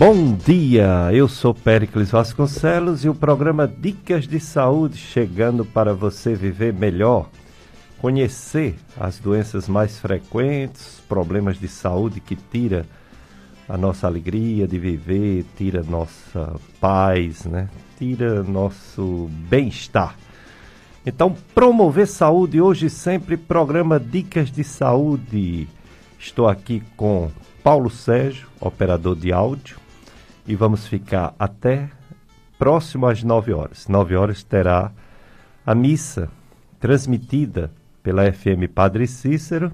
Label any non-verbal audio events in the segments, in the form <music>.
Bom dia, eu sou Péricles Vasconcelos e o programa Dicas de Saúde chegando para você viver melhor, conhecer as doenças mais frequentes, problemas de saúde que tira a nossa alegria de viver, tira nossa paz, né? Tira nosso bem-estar. Então, promover saúde hoje sempre programa Dicas de Saúde. Estou aqui com Paulo Sérgio, operador de áudio, e vamos ficar até próximo às 9 horas. 9 horas terá a missa transmitida pela FM Padre Cícero,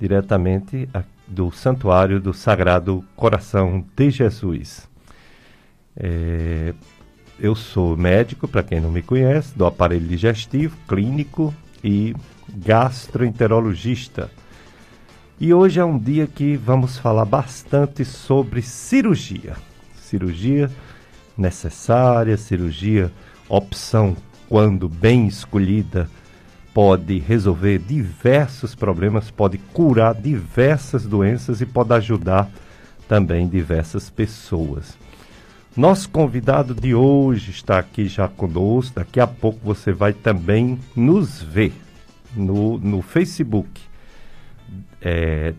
diretamente do Santuário do Sagrado Coração de Jesus. É, eu sou médico, para quem não me conhece, do aparelho digestivo, clínico e gastroenterologista. E hoje é um dia que vamos falar bastante sobre cirurgia. Cirurgia necessária, cirurgia opção quando bem escolhida pode resolver diversos problemas, pode curar diversas doenças e pode ajudar também diversas pessoas. Nosso convidado de hoje está aqui já conosco. Daqui a pouco você vai também nos ver no, no Facebook é,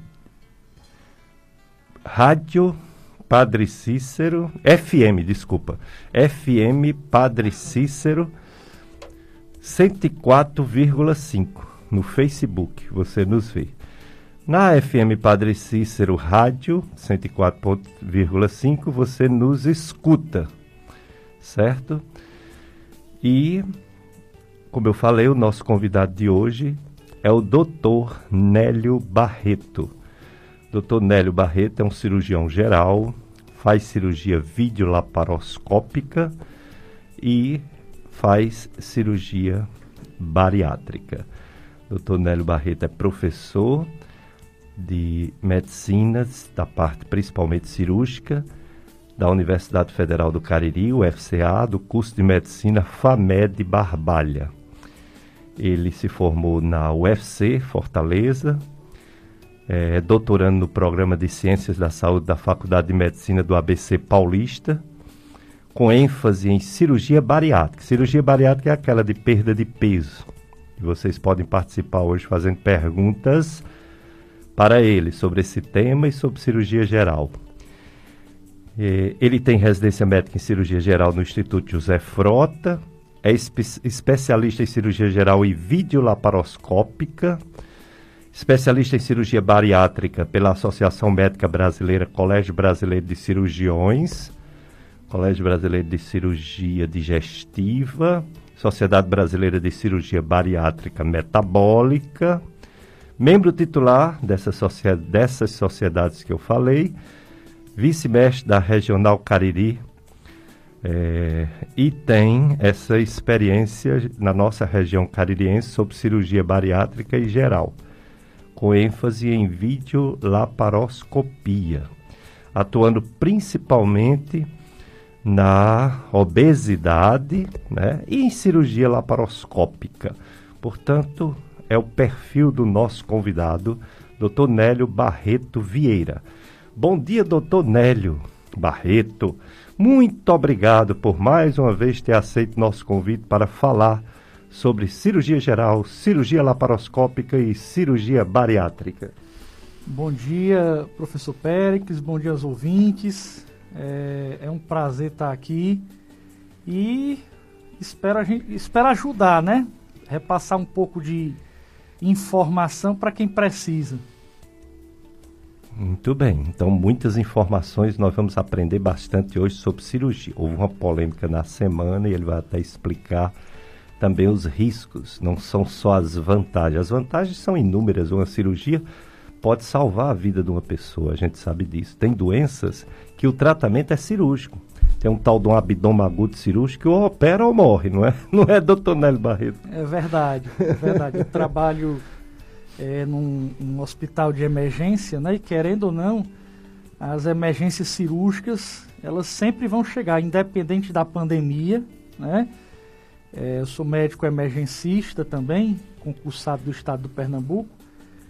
Rádio Padre Cícero, FM, desculpa, FM Padre Cícero 104,5 no Facebook, você nos vê. Na FM Padre Cícero Rádio 104,5 você nos escuta, certo? E, como eu falei, o nosso convidado de hoje é o Dr. Nélio Barreto. Dr. Nélio Barreto é um cirurgião geral, faz cirurgia videolaparoscópica e faz cirurgia bariátrica. Dr. Nélio Barreto é professor de medicinas, da parte principalmente cirúrgica, da Universidade Federal do Cariri, UFCA, do curso de medicina FAMED Barbalha. Ele se formou na UFC, Fortaleza, é doutorando no programa de Ciências da Saúde da Faculdade de Medicina do ABC Paulista, com ênfase em cirurgia bariátrica. Cirurgia bariátrica é aquela de perda de peso. E vocês podem participar hoje fazendo perguntas para ele sobre esse tema e sobre cirurgia geral. É, ele tem residência médica em cirurgia geral no Instituto José Frota, é espe especialista em cirurgia geral e videolaparoscópica, especialista em cirurgia bariátrica pela Associação Médica Brasileira, Colégio Brasileiro de Cirurgiões, Colégio Brasileiro de Cirurgia Digestiva, Sociedade Brasileira de Cirurgia Bariátrica Metabólica, membro titular dessa dessas sociedades que eu falei, vice-mestre da Regional Cariri é, e tem essa experiência na nossa região caririense sobre cirurgia bariátrica e geral, com ênfase em videolaparoscopia, atuando principalmente na obesidade né, e em cirurgia laparoscópica. Portanto, é o perfil do nosso convidado, Dr. Nélio Barreto Vieira. Bom dia, doutor Nélio Barreto. Muito obrigado por mais uma vez ter aceito nosso convite para falar sobre cirurgia geral, cirurgia laparoscópica e cirurgia bariátrica. Bom dia, professor Péricles, bom dia aos ouvintes. É, é um prazer estar aqui e espero, gente, espero ajudar, né? Repassar um pouco de informação para quem precisa. Muito bem, então muitas informações nós vamos aprender bastante hoje sobre cirurgia. Houve uma polêmica na semana e ele vai até explicar também os riscos, não são só as vantagens. As vantagens são inúmeras, uma cirurgia pode salvar a vida de uma pessoa, a gente sabe disso. Tem doenças que o tratamento é cirúrgico. Tem um tal de um abdômen agudo cirúrgico ou opera ou morre, não é? <laughs> Não é, doutor Nélio Barreto? É verdade, é verdade. Eu trabalho é, num, num, hospital de emergência, né? E querendo ou não, as emergências cirúrgicas elas sempre vão chegar, independente da pandemia, né? É, eu sou médico emergencista também, concursado do estado do Pernambuco,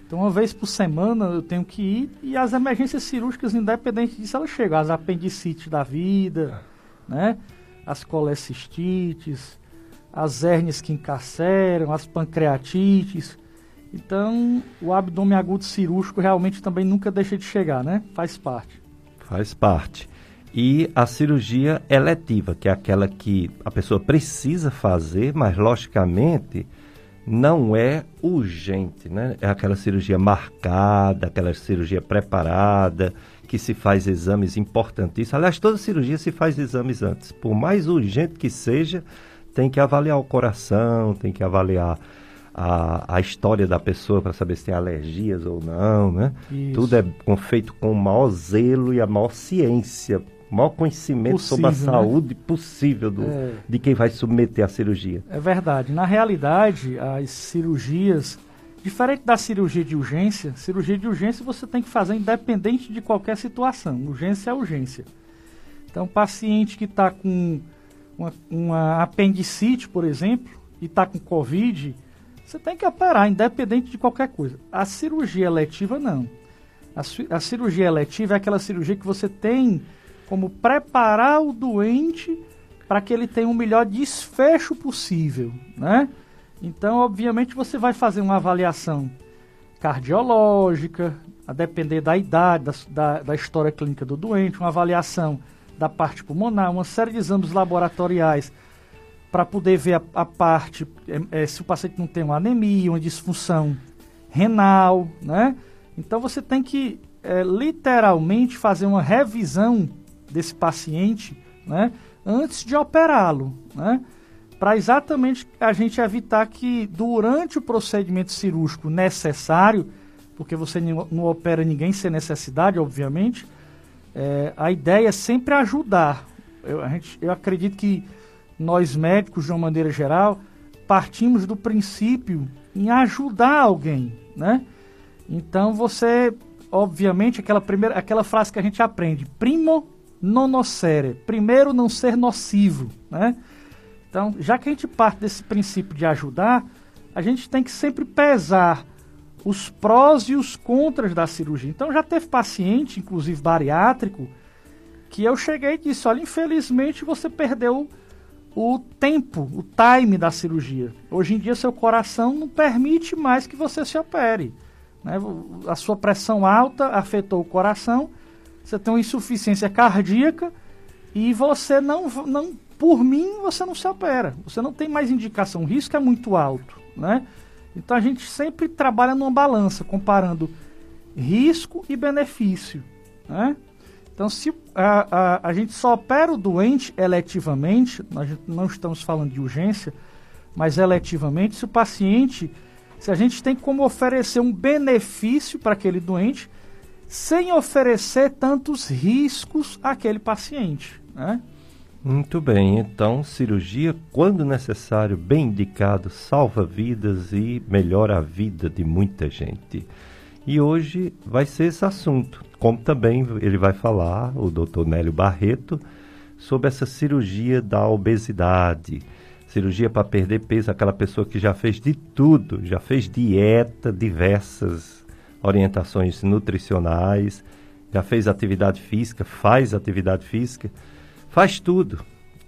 Então, uma vez por semana eu tenho que ir e as emergências cirúrgicas, independente disso, elas chegam. As apendicites da vida, né? as colecistites, as hérnias que encarceram, as pancreatites. Então, o abdômen agudo cirúrgico realmente também nunca deixa de chegar, né? Faz parte. Faz parte. E a cirurgia eletiva, que é aquela que a pessoa precisa fazer, mas logicamente não é urgente, né? É aquela cirurgia marcada, aquela cirurgia preparada, que se faz exames importantíssimos. Aliás, toda cirurgia se faz exames antes. Por mais urgente que seja, tem que avaliar o coração, tem que avaliar a, a história da pessoa para saber se tem alergias ou não, né? Isso. Tudo é feito com o maior zelo e a maior ciência, o maior conhecimento possível, sobre a né? saúde né? possível do, é. de quem vai submeter à cirurgia. É verdade. Na realidade, as cirurgias, diferente da cirurgia de urgência, cirurgia de urgência você tem que fazer independente de qualquer situação. Urgência é urgência. Então, paciente que está com uma, uma apendicite, por exemplo, e está com Covid, você tem que operar, independente de qualquer coisa. A cirurgia eletiva, não. A, a cirurgia eletiva é aquela cirurgia que você tem como preparar o doente para que ele tenha o um melhor desfecho possível, né? Então, obviamente, você vai fazer uma avaliação cardiológica, a depender da idade, da, da, da história clínica do doente, uma avaliação da parte pulmonar, uma série de exames laboratoriais para poder ver a, a parte, é, é, se o paciente não tem uma anemia, uma disfunção renal, né? Então você tem que é, literalmente fazer uma revisão desse paciente, né? Antes de operá-lo, né? Para exatamente a gente evitar que durante o procedimento cirúrgico necessário, porque você não opera ninguém sem necessidade, obviamente, é, a ideia é sempre ajudar. Eu, a gente, eu acredito que nós médicos, de uma maneira geral, partimos do princípio em ajudar alguém, né? Então você, obviamente, aquela primeira, aquela frase que a gente aprende, primo non nocere, primeiro não ser nocivo, né? Então, já que a gente parte desse princípio de ajudar, a gente tem que sempre pesar os prós e os contras da cirurgia. Então já teve paciente, inclusive bariátrico, que eu cheguei e disse: olha, infelizmente você perdeu o tempo, o time da cirurgia. Hoje em dia seu coração não permite mais que você se opere. Né? A sua pressão alta afetou o coração, você tem uma insuficiência cardíaca e você não, não por mim, você não se opera. Você não tem mais indicação. O risco é muito alto, né? Então a gente sempre trabalha numa balança, comparando risco e benefício. Né? Então, se a, a, a gente só opera o doente eletivamente, nós não estamos falando de urgência, mas eletivamente, se o paciente, se a gente tem como oferecer um benefício para aquele doente, sem oferecer tantos riscos àquele paciente. Né? Muito bem, então cirurgia, quando necessário, bem indicado, salva vidas e melhora a vida de muita gente. E hoje vai ser esse assunto, como também ele vai falar, o Dr. Nélio Barreto, sobre essa cirurgia da obesidade. Cirurgia para perder peso, aquela pessoa que já fez de tudo, já fez dieta, diversas orientações nutricionais, já fez atividade física, faz atividade física Faz tudo.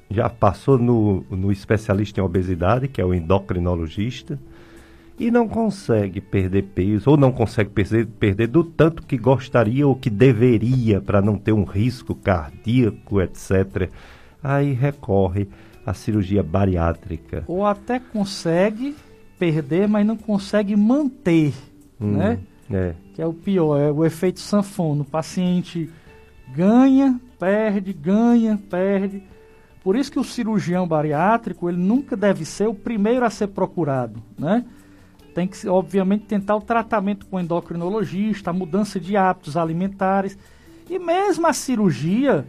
Já passou no, no especialista em obesidade, que é o endocrinologista, e não consegue perder peso, ou não consegue perder, perder do tanto que gostaria ou que deveria para não ter um risco cardíaco, etc. Aí recorre à cirurgia bariátrica. Ou até consegue perder, mas não consegue manter, hum, né? É. Que é o pior, é o efeito sanfona. O paciente ganha, perde, ganha, perde. Por isso que o cirurgião bariátrico, ele nunca deve ser o primeiro a ser procurado, né? Tem que, obviamente, tentar o tratamento com o endocrinologista, a mudança de hábitos alimentares. E mesmo a cirurgia,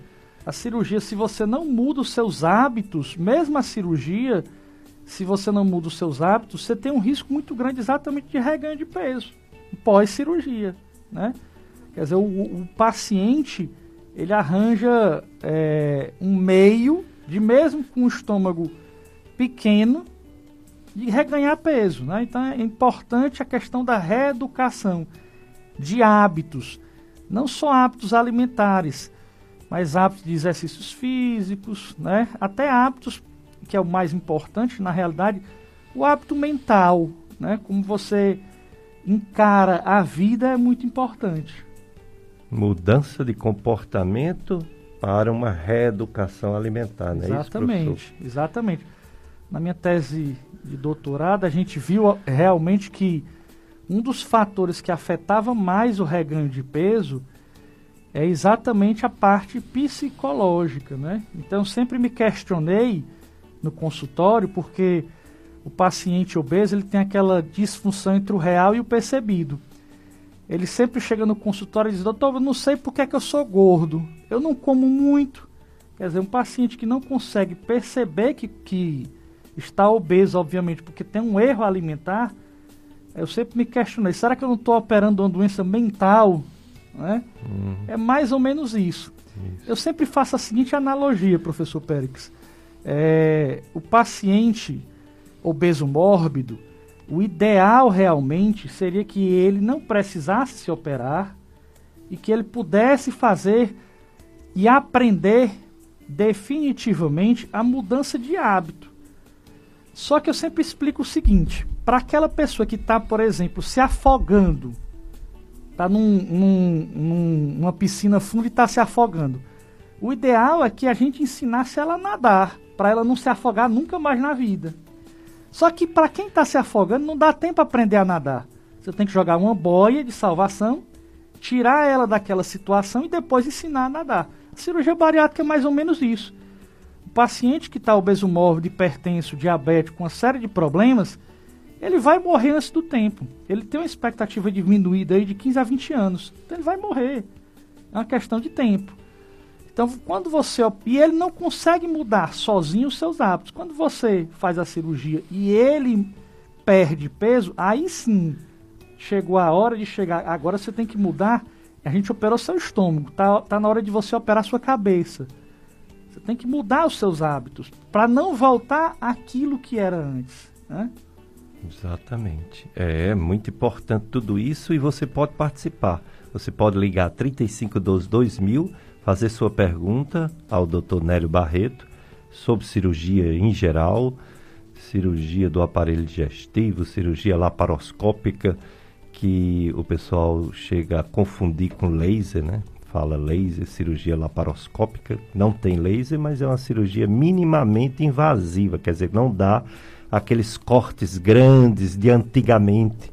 a cirurgia, se você não muda os seus hábitos, mesmo a cirurgia, se você não muda os seus hábitos, você tem um risco muito grande exatamente de reganho de peso, pós-cirurgia, né? Quer dizer, o, o paciente ele arranja é, um meio de mesmo com o estômago pequeno, de reganhar peso. Né? Então é importante a questão da reeducação de hábitos, não só hábitos alimentares, mas hábitos de exercícios físicos, né? até hábitos, que é o mais importante na realidade, o hábito mental, né? como você encara a vida é muito importante. Mudança de comportamento para uma reeducação alimentar, né? Exatamente, isso, exatamente. Na minha tese de doutorado, a gente viu realmente que um dos fatores que afetava mais o reganho de peso é exatamente a parte psicológica, né? Então sempre me questionei no consultório porque o paciente obeso ele tem aquela disfunção entre o real e o percebido. Ele sempre chega no consultório e diz: Doutor, eu não sei por que, é que eu sou gordo, eu não como muito. Quer dizer, um paciente que não consegue perceber que, que está obeso, obviamente, porque tem um erro alimentar. Eu sempre me questionei: será que eu não estou operando uma doença mental? Né? Uhum. É mais ou menos isso. isso. Eu sempre faço a seguinte analogia, professor Périx. É, o paciente obeso mórbido, o ideal realmente seria que ele não precisasse se operar e que ele pudesse fazer e aprender definitivamente a mudança de hábito. Só que eu sempre explico o seguinte: para aquela pessoa que está, por exemplo, se afogando, está num, num, num, numa piscina funda e está se afogando, o ideal é que a gente ensinasse ela a nadar, para ela não se afogar nunca mais na vida. Só que para quem está se afogando, não dá tempo aprender a nadar. Você tem que jogar uma boia de salvação, tirar ela daquela situação e depois ensinar a nadar. A cirurgia bariátrica é mais ou menos isso. O paciente que está obeso mórbido, hipertenso, diabético, com uma série de problemas, ele vai morrer antes do tempo. Ele tem uma expectativa diminuída aí de 15 a 20 anos. Então ele vai morrer. É uma questão de tempo. Então, quando você. E ele não consegue mudar sozinho os seus hábitos. Quando você faz a cirurgia e ele perde peso, aí sim chegou a hora de chegar. Agora você tem que mudar. A gente operou seu estômago. Tá, tá na hora de você operar sua cabeça. Você tem que mudar os seus hábitos para não voltar aquilo que era antes. Né? Exatamente. É muito importante tudo isso e você pode participar. Você pode ligar 3512 2000 fazer sua pergunta ao Dr. Nélio Barreto sobre cirurgia em geral, cirurgia do aparelho digestivo, cirurgia laparoscópica, que o pessoal chega a confundir com laser, né? Fala laser, cirurgia laparoscópica. Não tem laser, mas é uma cirurgia minimamente invasiva, quer dizer, não dá aqueles cortes grandes de antigamente.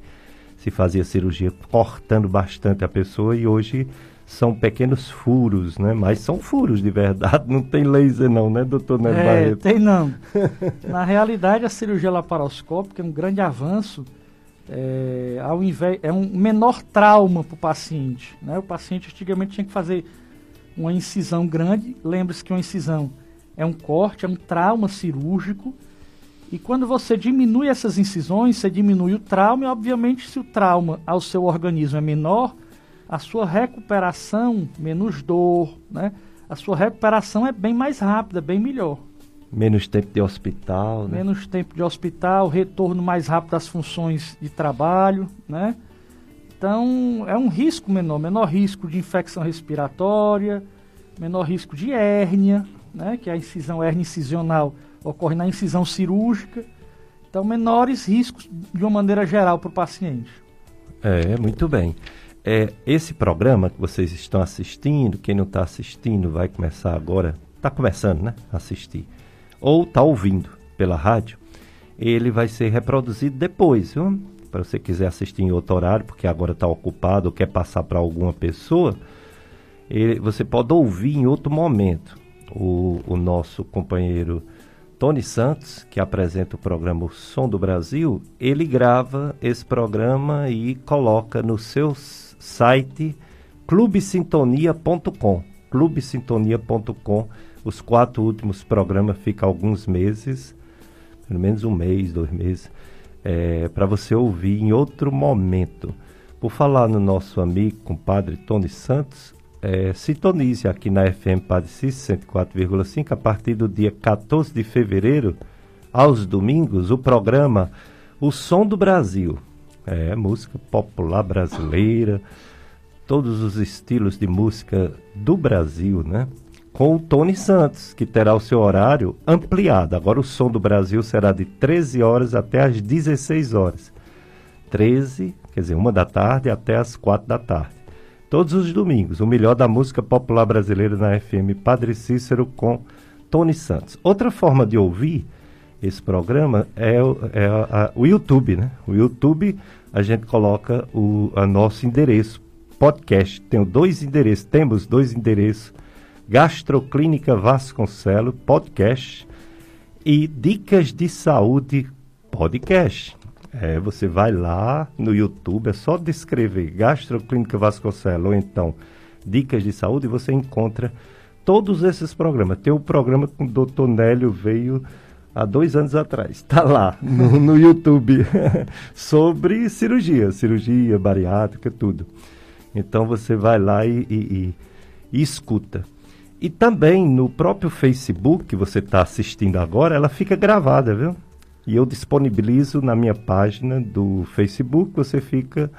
Se fazia cirurgia cortando bastante a pessoa e hoje são pequenos furos, né? Mas são furos de verdade, <laughs> não tem laser não, né, doutor Neto é, Barreto? tem não. <laughs> Na realidade, a cirurgia laparoscópica é um grande avanço, é, ao invés, é um menor trauma para o paciente. Né? O paciente antigamente tinha que fazer uma incisão grande, lembre-se que uma incisão é um corte, é um trauma cirúrgico, e quando você diminui essas incisões, você diminui o trauma, e obviamente se o trauma ao seu organismo é menor, a sua recuperação menos dor, né? A sua recuperação é bem mais rápida, bem melhor. Menos tempo de hospital, né? Menos tempo de hospital, retorno mais rápido das funções de trabalho, né? Então, é um risco menor, menor risco de infecção respiratória, menor risco de hérnia, né? Que a incisão hérnia incisional ocorre na incisão cirúrgica. Então, menores riscos de uma maneira geral para o paciente. É, muito bem é, esse programa que vocês estão assistindo, quem não está assistindo vai começar agora, está começando, né? Assistir. Ou está ouvindo pela rádio, ele vai ser reproduzido depois, viu? Para você quiser assistir em outro horário, porque agora está ocupado ou quer passar para alguma pessoa, ele, você pode ouvir em outro momento. O, o nosso companheiro Tony Santos, que apresenta o programa O Som do Brasil, ele grava esse programa e coloca no seu site clubesintonia.com. clubesintonia.com. Os quatro últimos programas ficam alguns meses, pelo menos um mês, dois meses, é, para você ouvir em outro momento. Por falar no nosso amigo, compadre Tony Santos, é, sintonize aqui na FM Padre 104,5 a partir do dia 14 de fevereiro, aos domingos, o programa O Som do Brasil. É, música popular brasileira, todos os estilos de música do Brasil, né? Com o Tony Santos, que terá o seu horário ampliado. Agora o Som do Brasil será de 13 horas até as 16 horas. 13, quer dizer, uma da tarde até as 4 da tarde. Todos os domingos, o melhor da música popular brasileira na FM Padre Cícero com Tony Santos. Outra forma de ouvir esse programa é, é a, a, o YouTube, né? O YouTube a gente coloca o nosso endereço podcast. Tenho dois endereços, temos dois endereços: Gastroclínica Vasconcelo podcast e Dicas de Saúde podcast. É, você vai lá no YouTube, é só descrever Gastroclínica Vasconcelos ou então Dicas de Saúde e você encontra todos esses programas. Tem o um programa com o doutor Nélio veio há dois anos atrás. Está lá no, no YouTube <laughs> sobre cirurgia, cirurgia bariátrica, tudo. Então você vai lá e, e, e, e escuta. E também no próprio Facebook que você está assistindo agora, ela fica gravada, viu? e eu disponibilizo na minha página do Facebook. Você fica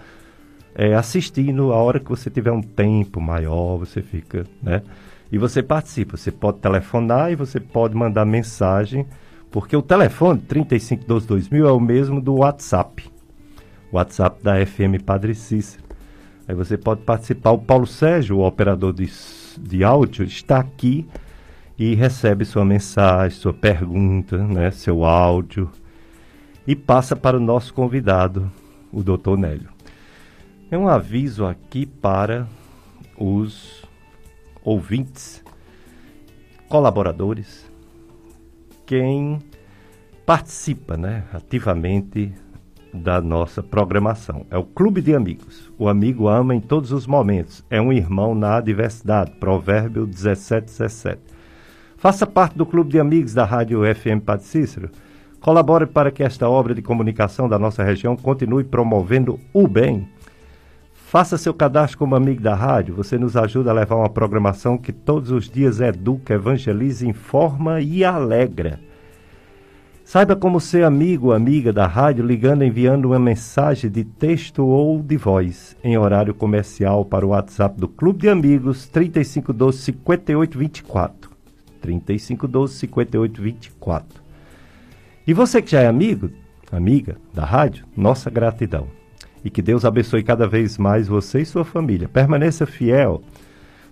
é, assistindo a hora que você tiver um tempo maior, você fica, né? E você participa. Você pode telefonar e você pode mandar mensagem, porque o telefone 3512-2000 é o mesmo do WhatsApp. WhatsApp da FM Padre Cícero. Aí você pode participar. O Paulo Sérgio, o operador de, de áudio, está aqui e recebe sua mensagem, sua pergunta, né, seu áudio e passa para o nosso convidado, o Dr. Nélio. É um aviso aqui para os ouvintes, colaboradores, quem participa, né, ativamente da nossa programação. É o Clube de Amigos. O amigo ama em todos os momentos. É um irmão na adversidade. Provérbio 17, 17. Faça parte do clube de amigos da Rádio FM Padre Cícero. Colabore para que esta obra de comunicação da nossa região continue promovendo o bem. Faça seu cadastro como amigo da rádio. Você nos ajuda a levar uma programação que todos os dias educa, evangeliza, informa e alegra. Saiba como ser amigo ou amiga da rádio ligando enviando uma mensagem de texto ou de voz em horário comercial para o WhatsApp do Clube de Amigos 3512 5824. 3512 5824. E você que já é amigo, amiga da rádio, nossa gratidão. E que Deus abençoe cada vez mais você e sua família. Permaneça fiel.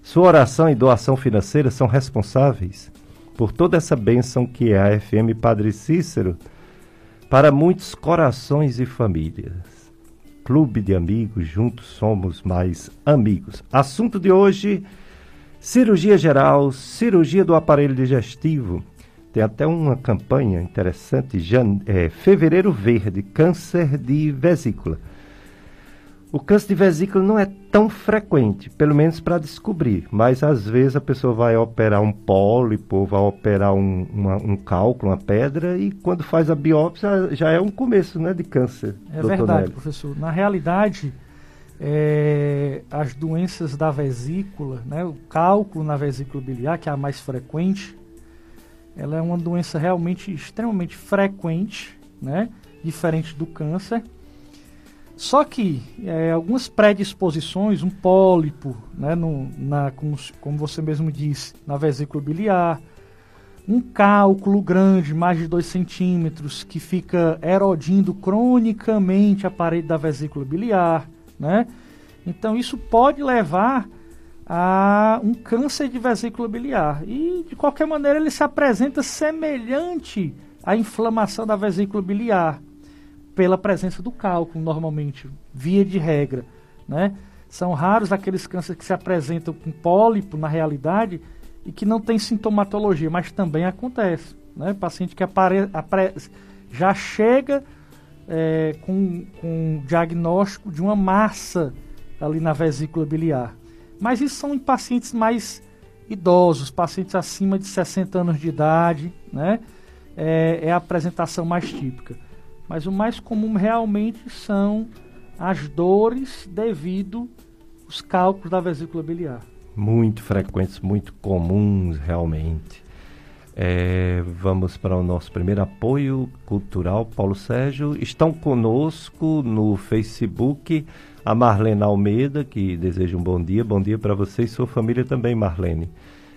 Sua oração e doação financeira são responsáveis por toda essa bênção que é a FM Padre Cícero para muitos corações e famílias. Clube de amigos, juntos somos mais amigos. Assunto de hoje Cirurgia geral, cirurgia do aparelho digestivo. Tem até uma campanha interessante, é, Fevereiro Verde, câncer de vesícula. O câncer de vesícula não é tão frequente, pelo menos para descobrir, mas às vezes a pessoa vai operar um pólipo, vai operar um, uma, um cálculo, uma pedra, e quando faz a biópsia já é um começo né, de câncer. É verdade, professor. Na realidade, é, as doenças da vesícula, né, o cálculo na vesícula biliar, que é a mais frequente, ela é uma doença realmente extremamente frequente, né, diferente do câncer. Só que é, algumas predisposições, um pólipo, né, no, na, como, como você mesmo disse, na vesícula biliar, um cálculo grande, mais de 2 centímetros, que fica erodindo cronicamente a parede da vesícula biliar, né? Então isso pode levar a um câncer de vesícula biliar. E de qualquer maneira ele se apresenta semelhante à inflamação da vesícula biliar pela presença do cálculo normalmente, via de regra, né? São raros aqueles cânceres que se apresentam com pólipo na realidade e que não tem sintomatologia, mas também acontece, né? Paciente que apare, já chega é, com, com diagnóstico de uma massa ali na vesícula biliar. Mas isso são em pacientes mais idosos, pacientes acima de 60 anos de idade, né? É, é a apresentação mais típica. Mas o mais comum realmente são as dores devido aos cálculos da vesícula biliar. Muito frequentes, muito comuns realmente. É, vamos para o nosso primeiro apoio cultural, Paulo Sérgio. Estão conosco no Facebook a Marlene Almeida, que deseja um bom dia. Bom dia para você e sua família também, Marlene.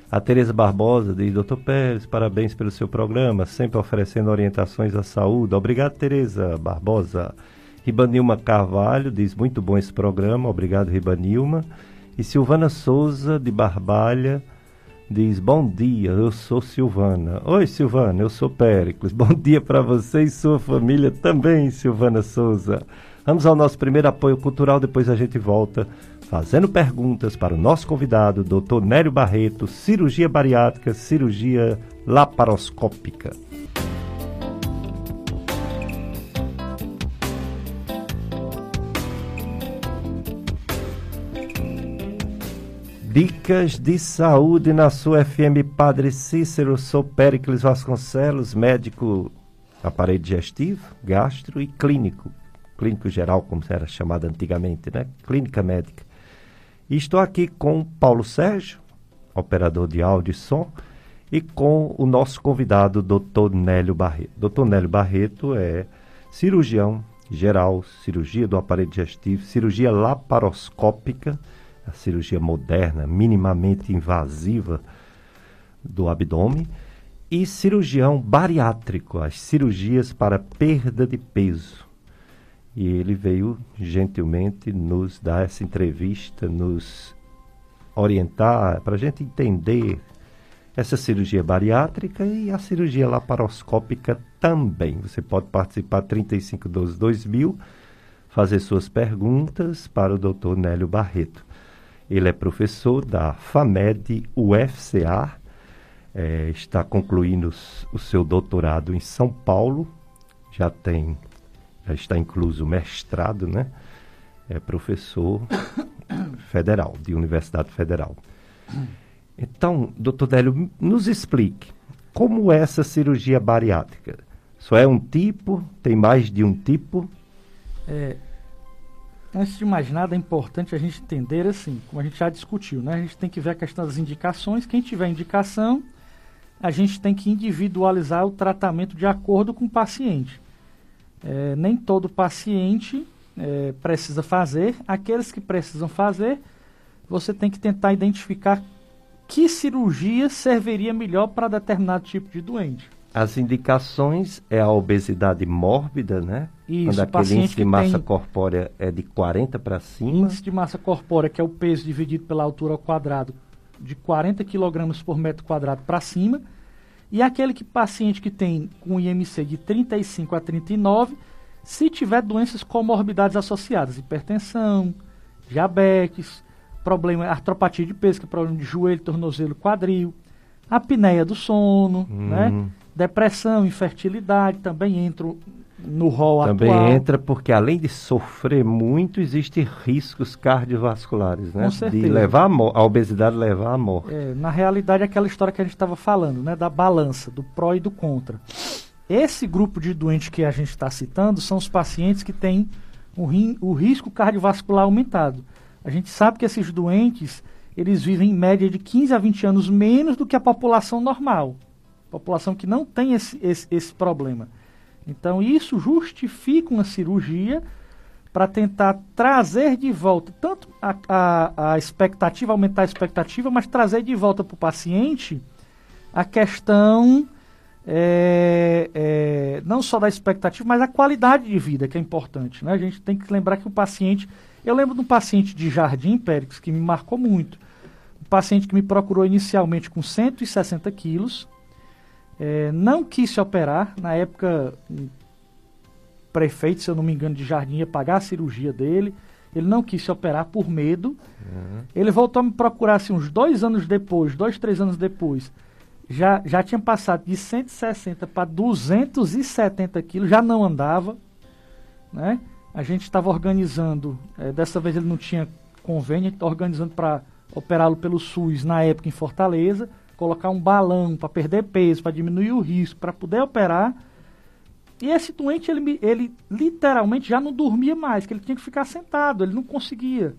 A Tereza Barbosa diz, doutor Pérez, parabéns pelo seu programa, sempre oferecendo orientações à saúde. Obrigado, Tereza Barbosa. Ribanilma Carvalho diz, muito bom esse programa, obrigado, Ribanilma. E Silvana Souza, de Barbalha, diz, bom dia, eu sou Silvana. Oi, Silvana, eu sou Péricles. <laughs> Bom dia para você e sua família também, Silvana Souza. Vamos ao nosso primeiro apoio cultural, depois a gente volta fazendo perguntas para o nosso convidado, Dr. Nélio Barreto, cirurgia bariátrica, cirurgia laparoscópica. Dicas de saúde na sua FM Padre Cícero. Sou Péricles Vasconcelos, médico aparelho digestivo, gastro e clínico clínico geral, como era chamado antigamente, né? Clínica médica. E estou aqui com Paulo Sérgio, operador de áudio e som, e com o nosso convidado, Dr. Nélio Barreto. Dr. Nélio Barreto é cirurgião geral, cirurgia do aparelho digestivo, cirurgia laparoscópica, a cirurgia moderna, minimamente invasiva do abdômen, e cirurgião bariátrico, as cirurgias para perda de peso e ele veio gentilmente nos dar essa entrevista, nos orientar para a gente entender essa cirurgia bariátrica e a cirurgia laparoscópica também. Você pode participar 3512 2000, fazer suas perguntas para o Dr. Nélio Barreto. Ele é professor da FAMED UFCA, é, está concluindo o seu doutorado em São Paulo, já tem já está incluso mestrado, né? É professor <coughs> federal, de Universidade Federal. Então, doutor Délio, nos explique como é essa cirurgia bariátrica? Só é um tipo? Tem mais de um tipo? É, antes de mais nada, é importante a gente entender assim, como a gente já discutiu, né? A gente tem que ver a questão das indicações. Quem tiver indicação, a gente tem que individualizar o tratamento de acordo com o paciente. É, nem todo paciente é, precisa fazer. Aqueles que precisam fazer, você tem que tentar identificar que cirurgia serviria melhor para determinado tipo de doente. As indicações é a obesidade mórbida, né? Isso, Quando aquele índice de massa corpórea é de 40 para cima. Índice de massa corpórea, que é o peso dividido pela altura ao quadrado, de 40 kg por metro quadrado para cima e aquele que, paciente que tem um IMC de 35 a 39, se tiver doenças comorbidades associadas, hipertensão, diabetes, problema, artropatia de peso, que é problema de joelho, tornozelo, quadril, apneia do sono, né? Uhum. depressão, infertilidade, também entram no rol Também atual. entra porque além de sofrer muito, existem riscos cardiovasculares, né? Com certeza. De levar a, a obesidade levar à morte. É, na realidade, aquela história que a gente estava falando, né? Da balança, do pró e do contra. Esse grupo de doentes que a gente está citando são os pacientes que têm o, rim, o risco cardiovascular aumentado. A gente sabe que esses doentes, eles vivem em média de 15 a 20 anos menos do que a população normal. População que não tem esse, esse, esse problema. Então, isso justifica uma cirurgia para tentar trazer de volta tanto a, a, a, expectativa, aumentar a expectativa, mas trazer de volta para o paciente a questão é, é, não só da expectativa, mas a qualidade de vida, que é importante. Né? A gente tem que lembrar que o paciente. Eu lembro de um paciente de Jardim Périx que me marcou muito. Um paciente que me procurou inicialmente com 160 quilos é, não quis se operar. Na época, o prefeito, se eu não me engano, de Jardim ia pagar a cirurgia dele. Ele não quis se operar por medo. Uhum. Ele voltou a me procurar assim, uns dois anos depois, dois, três anos depois. Já, já tinha passado de 160 para 270 quilos, já não andava. Né? A gente estava organizando, é, dessa vez ele não tinha convênio, a organizando para operá-lo pelo SUS na época em Fortaleza colocar um balão para perder peso, para diminuir o risco, para poder operar. E esse doente, ele, ele literalmente já não dormia mais, que ele tinha que ficar sentado, ele não conseguia.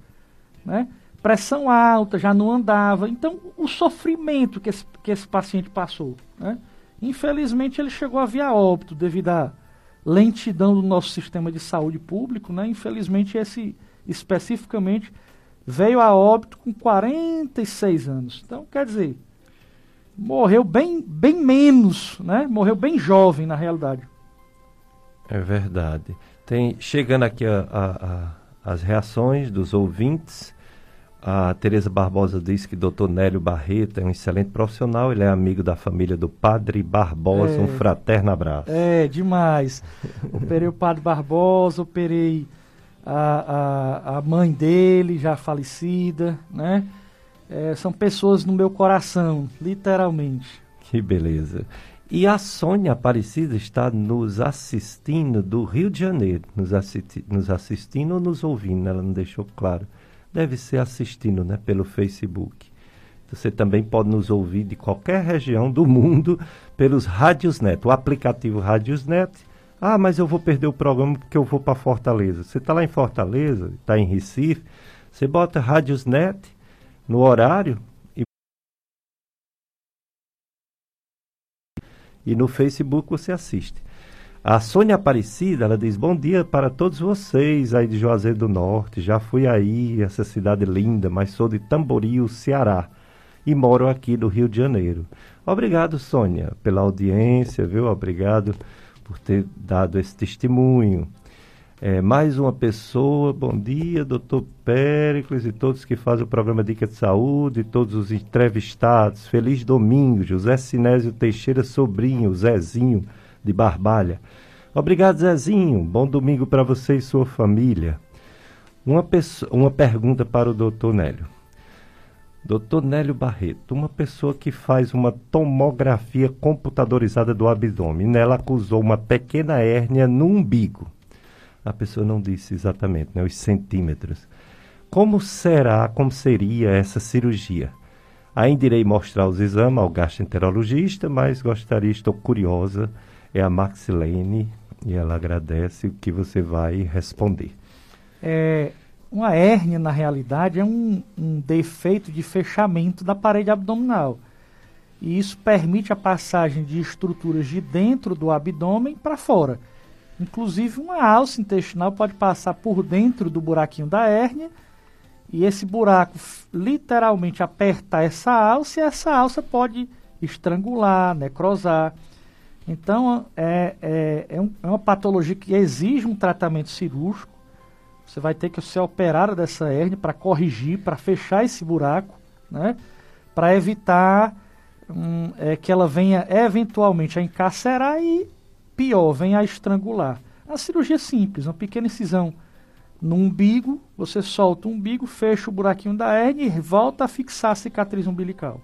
Né? Pressão alta, já não andava. Então, o sofrimento que esse, que esse paciente passou. Né? Infelizmente, ele chegou a via óbito devido à lentidão do nosso sistema de saúde público. Né? Infelizmente, esse especificamente veio a óbito com 46 anos. Então, quer dizer, morreu bem, bem menos, né? morreu bem jovem na realidade. É verdade. Tem, chegando aqui a, a, a, as reações dos ouvintes, a Tereza Barbosa diz que Dr. Nélio Barreto é um excelente profissional, ele é amigo da família do Padre Barbosa, é, um fraterno abraço. É, demais. operei o Padre Barbosa, operei a, a, a mãe dele, já falecida, né? É, são pessoas no meu coração, literalmente. Que beleza. E a Sônia Aparecida está nos assistindo do Rio de Janeiro, nos, assisti nos assistindo ou nos ouvindo, ela não deixou claro deve ser assistindo né, pelo Facebook. Você também pode nos ouvir de qualquer região do mundo pelos Radiosnet, o aplicativo Radiosnet. Ah, mas eu vou perder o programa porque eu vou para Fortaleza. Você está lá em Fortaleza, está em Recife, você bota Radiosnet no horário e, e no Facebook você assiste. A Sônia Aparecida, ela diz: Bom dia para todos vocês aí de Juazeiro do Norte. Já fui aí, essa cidade linda, mas sou de Tamboril, Ceará. E moro aqui no Rio de Janeiro. Obrigado, Sônia, pela audiência, viu? Obrigado por ter dado esse testemunho. É, mais uma pessoa, bom dia, doutor Péricles e todos que fazem o programa Dica de Saúde, todos os entrevistados. Feliz domingo, José Sinésio Teixeira Sobrinho, Zezinho de Barbalha. Obrigado, Zezinho. Bom domingo para você e sua família. Uma, pessoa, uma pergunta para o doutor Nélio. Doutor Nélio Barreto, uma pessoa que faz uma tomografia computadorizada do abdômen, nela acusou uma pequena hérnia no umbigo. A pessoa não disse exatamente, né, os centímetros. Como será, como seria essa cirurgia? Ainda irei mostrar os exames ao gastroenterologista, mas gostaria, estou curiosa é a Maxilene e ela agradece o que você vai responder. É, uma hérnia, na realidade, é um, um defeito de fechamento da parede abdominal. E isso permite a passagem de estruturas de dentro do abdômen para fora. Inclusive, uma alça intestinal pode passar por dentro do buraquinho da hérnia e esse buraco literalmente apertar essa alça e essa alça pode estrangular, necrosar. Então, é, é, é, um, é, uma patologia que exige um tratamento cirúrgico. Você vai ter que ser operado dessa hérnia para corrigir, para fechar esse buraco, né? para evitar um, é, que ela venha eventualmente a encarcerar e, pior, venha a estrangular. A cirurgia é simples, uma pequena incisão no umbigo, você solta o umbigo, fecha o buraquinho da hérnia e volta a fixar a cicatriz umbilical.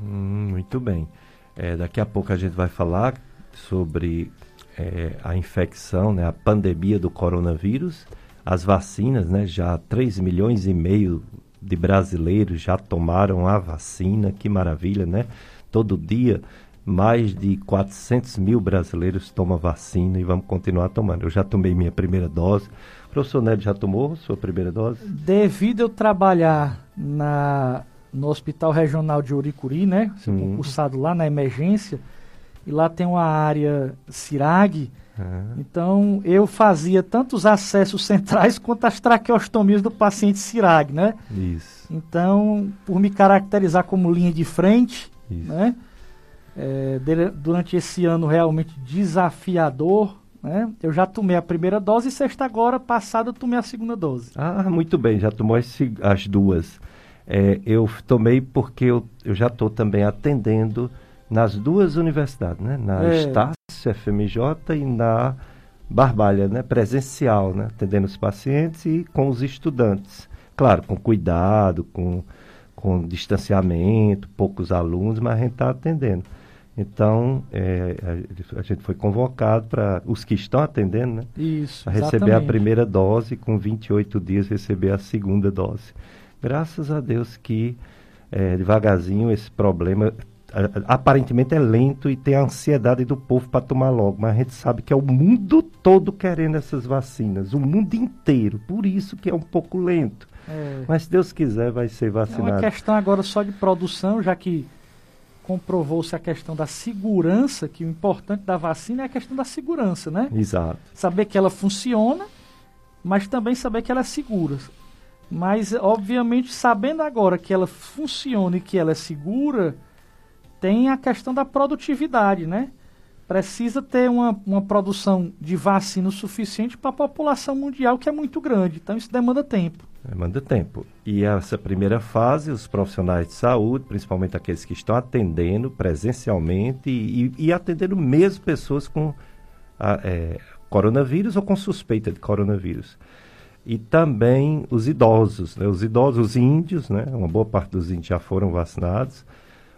Hum, muito bem. É, daqui a pouco a gente vai falar sobre é, a infecção, né, a pandemia do coronavírus, as vacinas, né, já 3 milhões e meio de brasileiros já tomaram a vacina, que maravilha, né? Todo dia mais de 400 mil brasileiros tomam vacina e vamos continuar tomando. Eu já tomei minha primeira dose. O professor Neto já tomou sua primeira dose? Devido eu trabalhar na, no Hospital Regional de Uricuri, né? Concursado lá na emergência, e lá tem uma área CIRAG. Uhum. Então, eu fazia tanto os acessos centrais <laughs> quanto as traqueostomias do paciente CIRAG, né? Isso. Então, por me caracterizar como linha de frente, Isso. né? É, durante esse ano realmente desafiador, né? Eu já tomei a primeira dose e sexta agora passada eu tomei a segunda dose. Ah, muito bem, já tomou as, as duas. É, eu tomei porque eu, eu já estou também atendendo nas duas universidades, né? Na é. Estácio, FMJ e na Barbalha, né? Presencial, né? Atendendo os pacientes e com os estudantes. Claro, com cuidado, com, com distanciamento, poucos alunos, mas a gente está atendendo. Então, é, a, a, gente foi convocado para os que estão atendendo, né? Isso, Para receber a primeira dose, com 28 dias receber a segunda dose. Graças a Deus que é, devagarzinho esse problema aparentemente é lento e tem a ansiedade do povo para tomar logo, mas a gente sabe que é o mundo todo querendo essas vacinas, o mundo inteiro, por isso que é um pouco lento. É. Mas se Deus quiser vai ser vacinado. É uma questão agora só de produção, já que comprovou-se a questão da segurança, que o importante da vacina é a questão da segurança, né? Exato. Saber que ela funciona, mas também saber que ela é segura. Mas, obviamente, sabendo agora que ela funciona e que ela é segura, tem a questão da produtividade, né? Precisa ter uma, uma produção de vacina suficiente para a população mundial, que é muito grande. Então, isso demanda tempo. Demanda tempo. E essa primeira fase, os profissionais de saúde, principalmente aqueles que estão atendendo presencialmente e, e atendendo mesmo pessoas com a, é, coronavírus ou com suspeita de coronavírus e também os idosos, né? os idosos, os índios, né? uma boa parte dos índios já foram vacinados.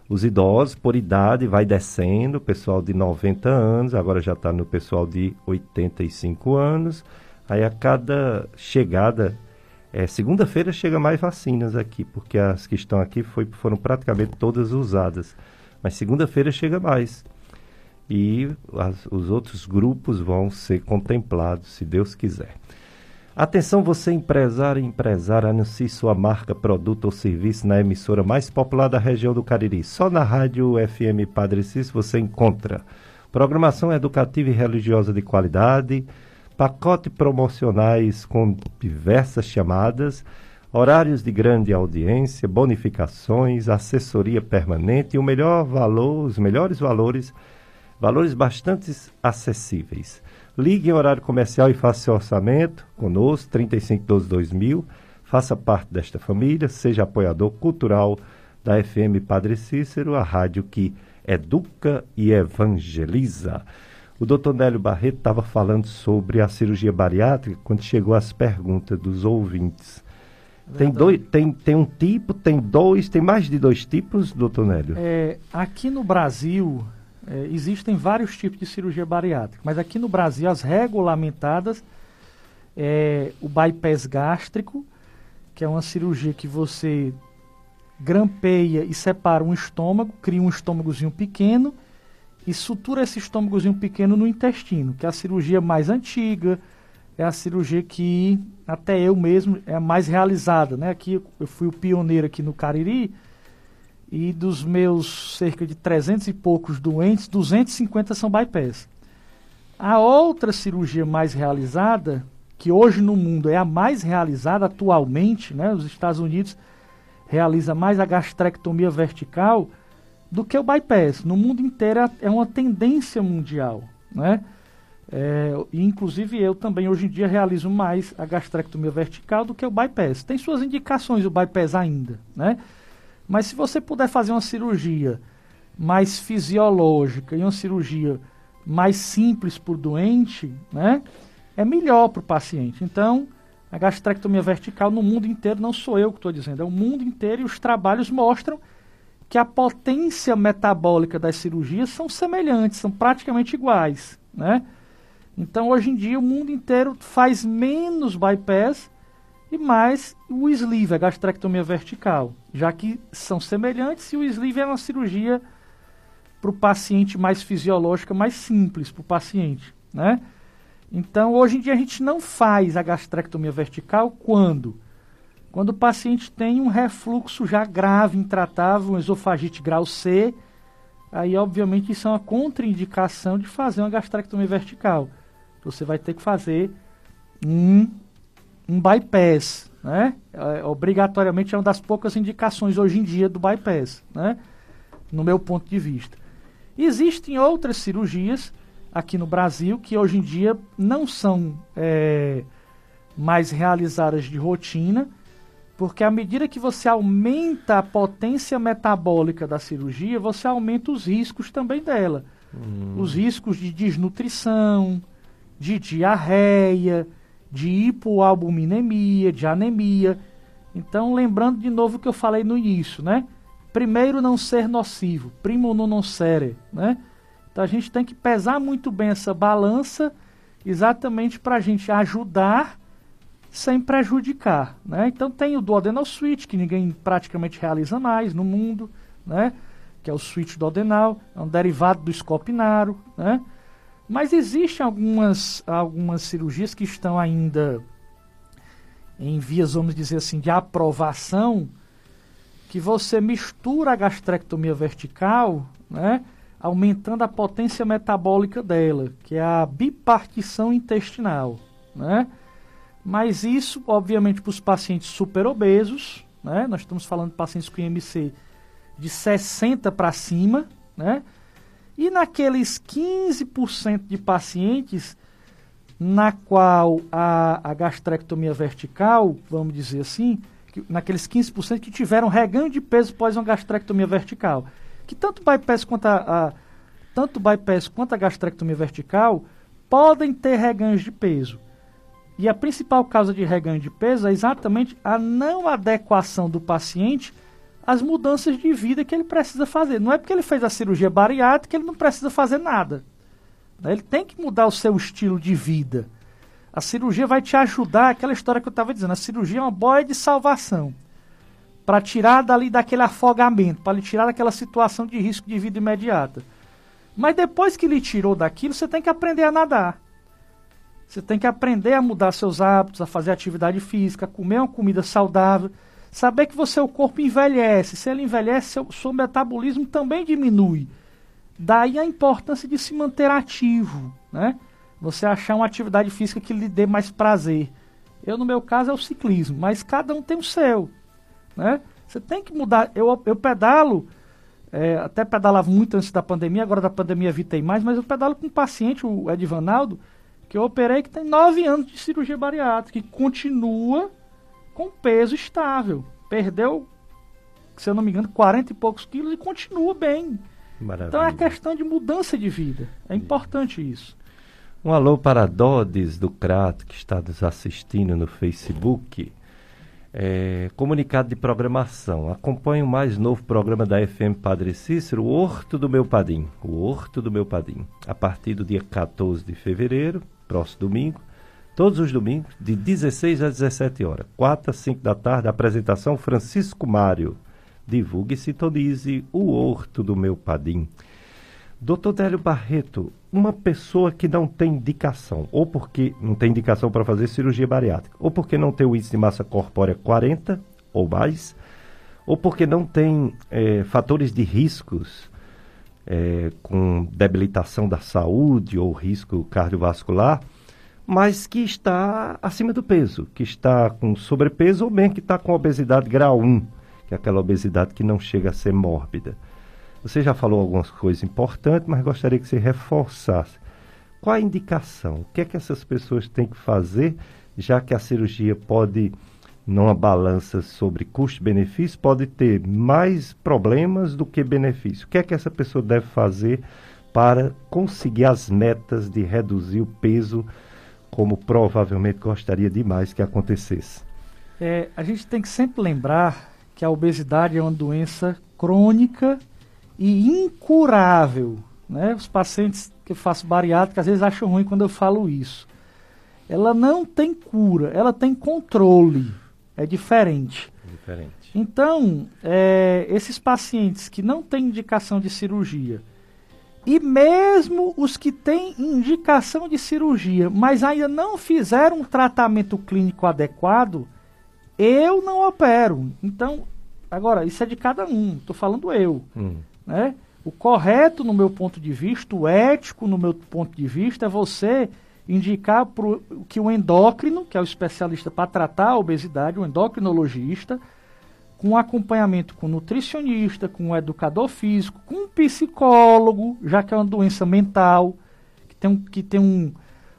Os idosos, por idade, vai descendo, o pessoal de 90 anos, agora já está no pessoal de 85 anos. Aí a cada chegada, é, segunda-feira chega mais vacinas aqui, porque as que estão aqui foi, foram praticamente todas usadas. Mas segunda-feira chega mais. E as, os outros grupos vão ser contemplados, se Deus quiser. Atenção você empresário e empresária, anuncie sua marca, produto ou serviço na emissora mais popular da região do Cariri. Só na rádio FM Padre Cícero você encontra programação educativa e religiosa de qualidade, pacote promocionais com diversas chamadas, horários de grande audiência, bonificações, assessoria permanente e o melhor valor, os melhores valores, valores bastante acessíveis. Ligue em horário comercial e faça seu orçamento conosco, 3512-2000. Faça parte desta família, seja apoiador cultural da FM Padre Cícero, a rádio que educa e evangeliza. O doutor Nélio Barreto estava falando sobre a cirurgia bariátrica quando chegou as perguntas dos ouvintes. Tem, dois, tem, tem um tipo, tem dois, tem mais de dois tipos, doutor Nélio? É, aqui no Brasil, é, existem vários tipos de cirurgia bariátrica, mas aqui no Brasil as regulamentadas é o bypass gástrico, que é uma cirurgia que você grampeia e separa um estômago, cria um estômagozinho pequeno e sutura esse estômagozinho pequeno no intestino, que é a cirurgia mais antiga, é a cirurgia que até eu mesmo é a mais realizada, né? Aqui eu fui o pioneiro aqui no Cariri, e dos meus cerca de 300 e poucos doentes, 250 são bypass. A outra cirurgia mais realizada, que hoje no mundo é a mais realizada atualmente, né, os Estados Unidos realiza mais a gastrectomia vertical do que o bypass. No mundo inteiro é, é uma tendência mundial, né? É, inclusive eu também hoje em dia realizo mais a gastrectomia vertical do que o bypass. Tem suas indicações o bypass ainda, né? Mas se você puder fazer uma cirurgia mais fisiológica e uma cirurgia mais simples por doente, né, é melhor para o paciente. Então, a gastrectomia vertical no mundo inteiro, não sou eu que estou dizendo, é o mundo inteiro e os trabalhos mostram que a potência metabólica das cirurgias são semelhantes, são praticamente iguais, né? Então, hoje em dia, o mundo inteiro faz menos bypass e mais o sleeve, a gastrectomia vertical, já que são semelhantes e o sleeve é uma cirurgia para o paciente mais fisiológica, mais simples para o paciente, né? Então, hoje em dia a gente não faz a gastrectomia vertical quando? Quando o paciente tem um refluxo já grave, intratável, um esofagite grau C, aí obviamente isso é uma contraindicação de fazer uma gastrectomia vertical. Você vai ter que fazer um um bypass, né? É, obrigatoriamente é uma das poucas indicações hoje em dia do bypass, né? No meu ponto de vista. Existem outras cirurgias aqui no Brasil que hoje em dia não são é, mais realizadas de rotina, porque à medida que você aumenta a potência metabólica da cirurgia, você aumenta os riscos também dela. Hum. Os riscos de desnutrição, de diarreia, de hipoalbuminemia, de anemia. Então, lembrando de novo o que eu falei no início, né? Primeiro, não ser nocivo, primo non nocere, né? Então, a gente tem que pesar muito bem essa balança exatamente para a gente ajudar sem prejudicar, né? Então, tem o duodenal switch, que ninguém praticamente realiza mais no mundo, né? Que é o switch duodenal, é um derivado do escopinaro, né? Mas existem algumas, algumas cirurgias que estão ainda em vias, vamos dizer assim, de aprovação, que você mistura a gastrectomia vertical, né, aumentando a potência metabólica dela, que é a bipartição intestinal, né? Mas isso, obviamente, para os pacientes super obesos, né? Nós estamos falando de pacientes com IMC de 60 para cima, né? E naqueles 15% de pacientes na qual a, a gastrectomia vertical, vamos dizer assim, que, naqueles 15% que tiveram reganho de peso após uma gastrectomia vertical. Que tanto bypass quanto a, a, tanto bypass quanto a gastrectomia vertical podem ter reganhos de peso. E a principal causa de reganho de peso é exatamente a não adequação do paciente às mudanças de vida que ele precisa fazer. Não é porque ele fez a cirurgia bariátrica que ele não precisa fazer nada. Né? Ele tem que mudar o seu estilo de vida. A cirurgia vai te ajudar, aquela história que eu estava dizendo, a cirurgia é uma boia de salvação. Para tirar dali daquele afogamento, para lhe tirar daquela situação de risco de vida imediata. Mas depois que lhe tirou daquilo, você tem que aprender a nadar. Você tem que aprender a mudar seus hábitos, a fazer atividade física, comer uma comida saudável, saber que o seu corpo envelhece. Se ele envelhece, seu, seu metabolismo também diminui. Daí a importância de se manter ativo, né? Você achar uma atividade física que lhe dê mais prazer. Eu, no meu caso, é o ciclismo, mas cada um tem o seu, né? Você tem que mudar. Eu, eu pedalo, é, até pedalava muito antes da pandemia, agora da pandemia evitei mais, mas eu pedalo com um paciente, o Edvanaldo, que eu operei que tem nove anos de cirurgia bariátrica, que continua com peso estável. Perdeu, se eu não me engano, 40 e poucos quilos e continua bem. Maravilha. Então é questão de mudança de vida. É importante isso. Um alô para Dodes do Crato, que está nos assistindo no Facebook. É, comunicado de programação. Acompanhe o mais novo programa da FM Padre Cícero, o Horto do Meu Padim. O Horto do Meu Padim. A partir do dia 14 de fevereiro, próximo domingo, todos os domingos, de 16 às 17 horas. 4 a 5 da tarde, apresentação Francisco Mário. Divulgue e sintonize o Horto do Meu Padim. Doutor Délio Barreto, uma pessoa que não tem indicação, ou porque não tem indicação para fazer cirurgia bariátrica, ou porque não tem o índice de massa corpórea 40 ou mais, ou porque não tem é, fatores de riscos é, com debilitação da saúde ou risco cardiovascular, mas que está acima do peso, que está com sobrepeso ou bem que está com obesidade grau 1, que é aquela obesidade que não chega a ser mórbida. Você já falou algumas coisas importantes, mas gostaria que você reforçasse. Qual a indicação? O que é que essas pessoas têm que fazer, já que a cirurgia pode numa balança sobre custo-benefício pode ter mais problemas do que benefício. O que é que essa pessoa deve fazer para conseguir as metas de reduzir o peso, como provavelmente gostaria demais que acontecesse? É, a gente tem que sempre lembrar que a obesidade é uma doença crônica e incurável. Né? Os pacientes que eu faço bariátrica às vezes acham ruim quando eu falo isso. Ela não tem cura, ela tem controle é diferente. Diferente. Então, é, esses pacientes que não têm indicação de cirurgia, e mesmo os que têm indicação de cirurgia, mas ainda não fizeram um tratamento clínico adequado, eu não opero. Então, agora, isso é de cada um, estou falando eu. Hum. Né? O correto, no meu ponto de vista, o ético, no meu ponto de vista, é você indicar pro, que o endócrino, que é o especialista para tratar a obesidade, o endocrinologista, com acompanhamento com nutricionista, com educador físico, com psicólogo, já que é uma doença mental, que tem um, que tem um,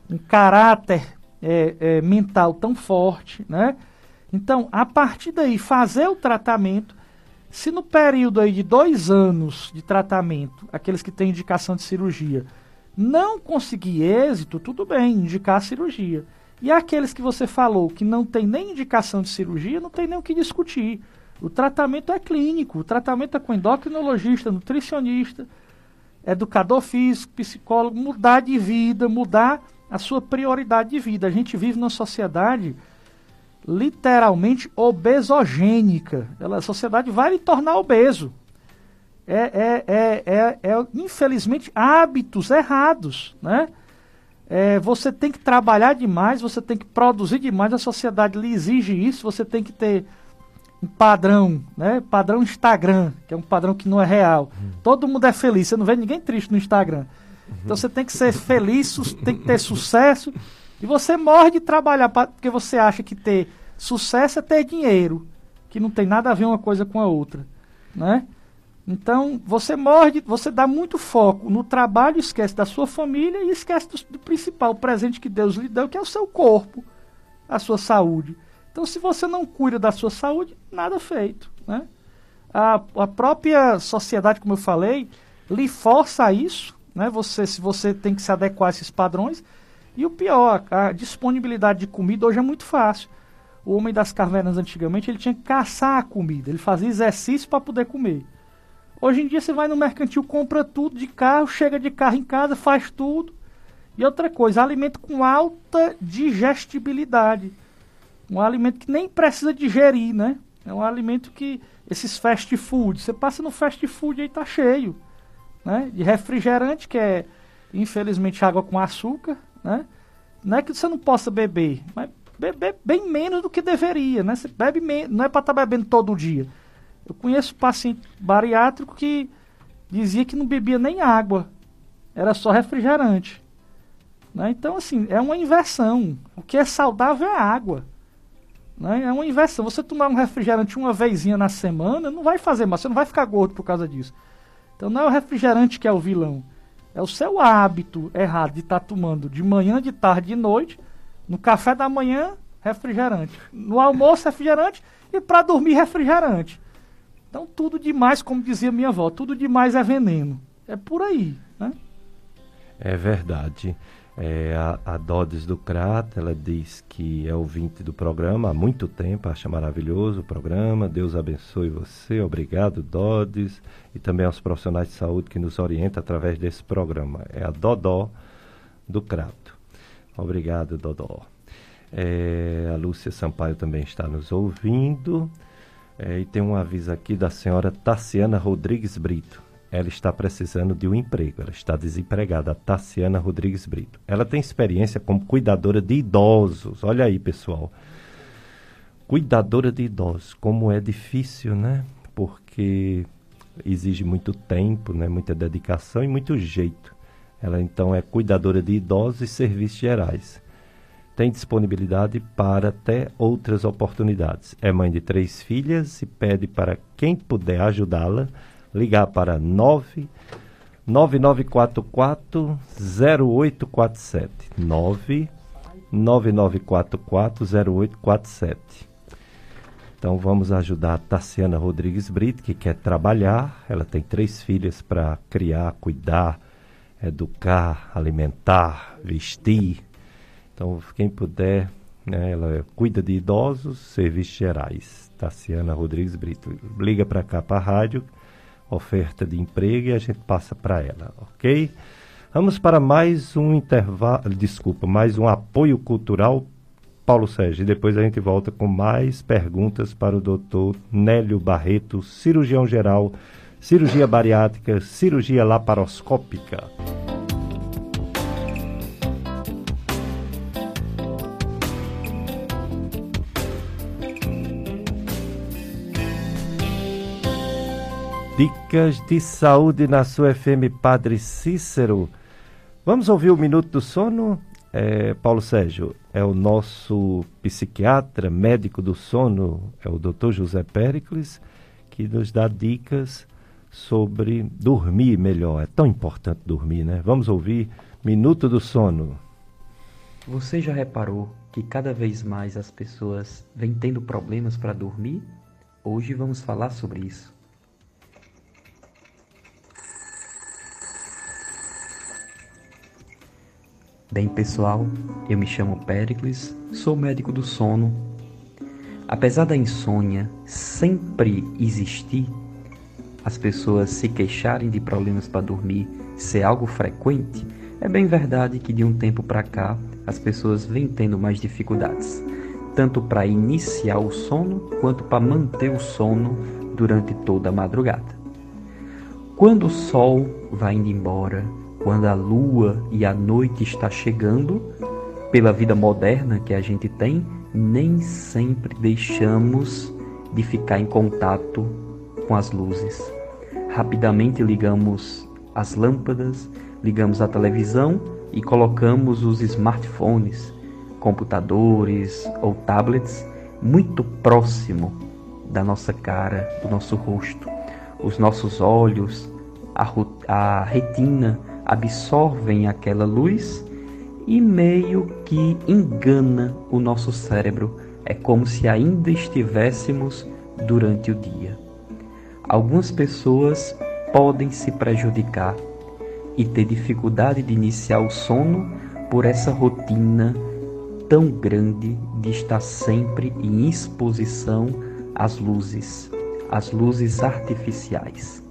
um caráter é, é, mental tão forte, né? Então, a partir daí, fazer o tratamento, se no período aí de dois anos de tratamento, aqueles que têm indicação de cirurgia, não conseguir êxito, tudo bem, indicar a cirurgia. E aqueles que você falou que não tem nem indicação de cirurgia, não tem nem o que discutir. O tratamento é clínico, o tratamento é com endocrinologista, nutricionista, educador físico, psicólogo, mudar de vida, mudar a sua prioridade de vida. A gente vive numa sociedade literalmente obesogênica. Ela, a sociedade vai lhe tornar obeso é, é, é, é, é infelizmente, hábitos errados, né? É, você tem que trabalhar demais, você tem que produzir demais, a sociedade lhe exige isso, você tem que ter um padrão, né? Padrão Instagram, que é um padrão que não é real. Uhum. Todo mundo é feliz, você não vê ninguém triste no Instagram. Então você tem que ser feliz, tem que ter sucesso. E você morre de trabalhar pra, porque você acha que ter sucesso é ter dinheiro, que não tem nada a ver uma coisa com a outra, né? Então, você morre, você dá muito foco no trabalho, esquece da sua família e esquece do, do, principal presente que Deus lhe deu, que é o seu corpo, a sua saúde. Então, se você não cuida da sua saúde, nada feito. Né? A, a própria sociedade, como eu falei, lhe força isso. Né? Você, se você tem que se adequar a esses padrões. E o pior, a disponibilidade de comida hoje é muito fácil. O homem das cavernas antigamente ele tinha que caçar a comida, ele fazia exercício para poder comer. Hoje em dia você vai no mercantil, compra tudo de carro, chega de carro em casa, faz tudo. E outra coisa, alimento com alta digestibilidade. Um alimento que nem precisa digerir, né? É um alimento que esses fast food, você passa no fast food aí tá cheio, né? De refrigerante que é infelizmente água com açúcar, né? Não é que você não possa beber, mas beber bem menos do que deveria, né? Você bebe menos, não é para estar tá bebendo todo dia. Eu conheço paciente bariátrico que dizia que não bebia nem água, era só refrigerante. Né? Então, assim, é uma inversão. O que é saudável é água. Né? É uma inversão. Você tomar um refrigerante uma vezinha na semana não vai fazer mal, você não vai ficar gordo por causa disso. Então não é o refrigerante que é o vilão. É o seu hábito errado de estar tá tomando de manhã, de tarde, de noite, no café da manhã, refrigerante. No almoço, refrigerante e para dormir, refrigerante. Então, tudo demais, como dizia minha avó, tudo demais é veneno. É por aí, né? É verdade. É, a, a Dodes do Crato, ela diz que é ouvinte do programa há muito tempo, acha maravilhoso o programa. Deus abençoe você. Obrigado, Dodes. E também aos profissionais de saúde que nos orientam através desse programa. É a Dodó do Crato. Obrigado, Dodó. É, a Lúcia Sampaio também está nos ouvindo. É, e tem um aviso aqui da senhora Tassiana Rodrigues Brito. Ela está precisando de um emprego, ela está desempregada, Tassiana Rodrigues Brito. Ela tem experiência como cuidadora de idosos. Olha aí, pessoal. Cuidadora de idosos, como é difícil, né? Porque exige muito tempo, né? muita dedicação e muito jeito. Ela então é cuidadora de idosos e serviços gerais tem disponibilidade para até outras oportunidades. É mãe de três filhas e pede para quem puder ajudá-la ligar para 9 9944 0847 9 9944 0847 então vamos ajudar a Tassiana Rodrigues Brito, que quer trabalhar. Ela tem três filhas para criar, cuidar, educar, alimentar, vestir. Então, quem puder, né, ela cuida de idosos, serviços gerais. Tassiana Rodrigues Brito. Liga para cá para a rádio, oferta de emprego e a gente passa para ela, ok? Vamos para mais um intervalo, desculpa, mais um apoio cultural, Paulo Sérgio. E depois a gente volta com mais perguntas para o doutor Nélio Barreto, cirurgião geral, cirurgia bariátrica, cirurgia laparoscópica. Dicas de saúde na sua FM Padre Cícero. Vamos ouvir o Minuto do Sono? É, Paulo Sérgio, é o nosso psiquiatra, médico do sono, é o Dr. José Pericles, que nos dá dicas sobre dormir melhor. É tão importante dormir, né? Vamos ouvir Minuto do Sono. Você já reparou que cada vez mais as pessoas vêm tendo problemas para dormir? Hoje vamos falar sobre isso. Bem, pessoal, eu me chamo Pericles, sou médico do sono. Apesar da insônia sempre existir, as pessoas se queixarem de problemas para dormir ser algo frequente, é bem verdade que de um tempo para cá as pessoas vêm tendo mais dificuldades, tanto para iniciar o sono quanto para manter o sono durante toda a madrugada. Quando o sol vai indo embora, quando a lua e a noite está chegando, pela vida moderna que a gente tem, nem sempre deixamos de ficar em contato com as luzes. Rapidamente ligamos as lâmpadas, ligamos a televisão e colocamos os smartphones, computadores ou tablets muito próximo da nossa cara, do nosso rosto. Os nossos olhos, a, a retina absorvem aquela luz e meio que engana o nosso cérebro. É como se ainda estivéssemos durante o dia. Algumas pessoas podem se prejudicar e ter dificuldade de iniciar o sono por essa rotina tão grande de estar sempre em exposição às luzes, às luzes artificiais.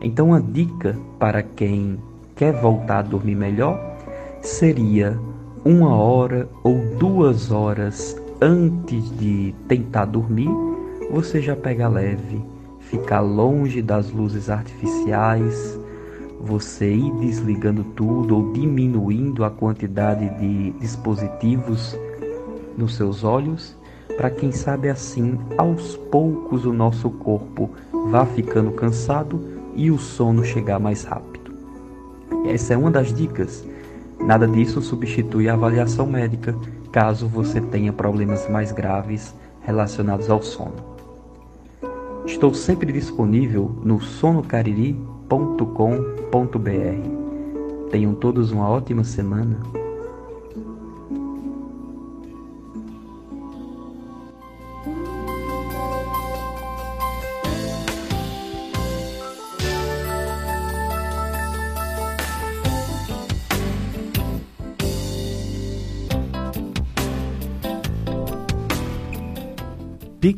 Então, a dica para quem quer voltar a dormir melhor seria uma hora ou duas horas antes de tentar dormir, você já pega leve, ficar longe das luzes artificiais, você ir desligando tudo ou diminuindo a quantidade de dispositivos nos seus olhos, para quem sabe assim, aos poucos o nosso corpo vá ficando cansado e o sono chegar mais rápido. Essa é uma das dicas. Nada disso substitui a avaliação médica, caso você tenha problemas mais graves relacionados ao sono. Estou sempre disponível no sonocariri.com www.radiocultura.com.br. Tenham todos uma ótima semana.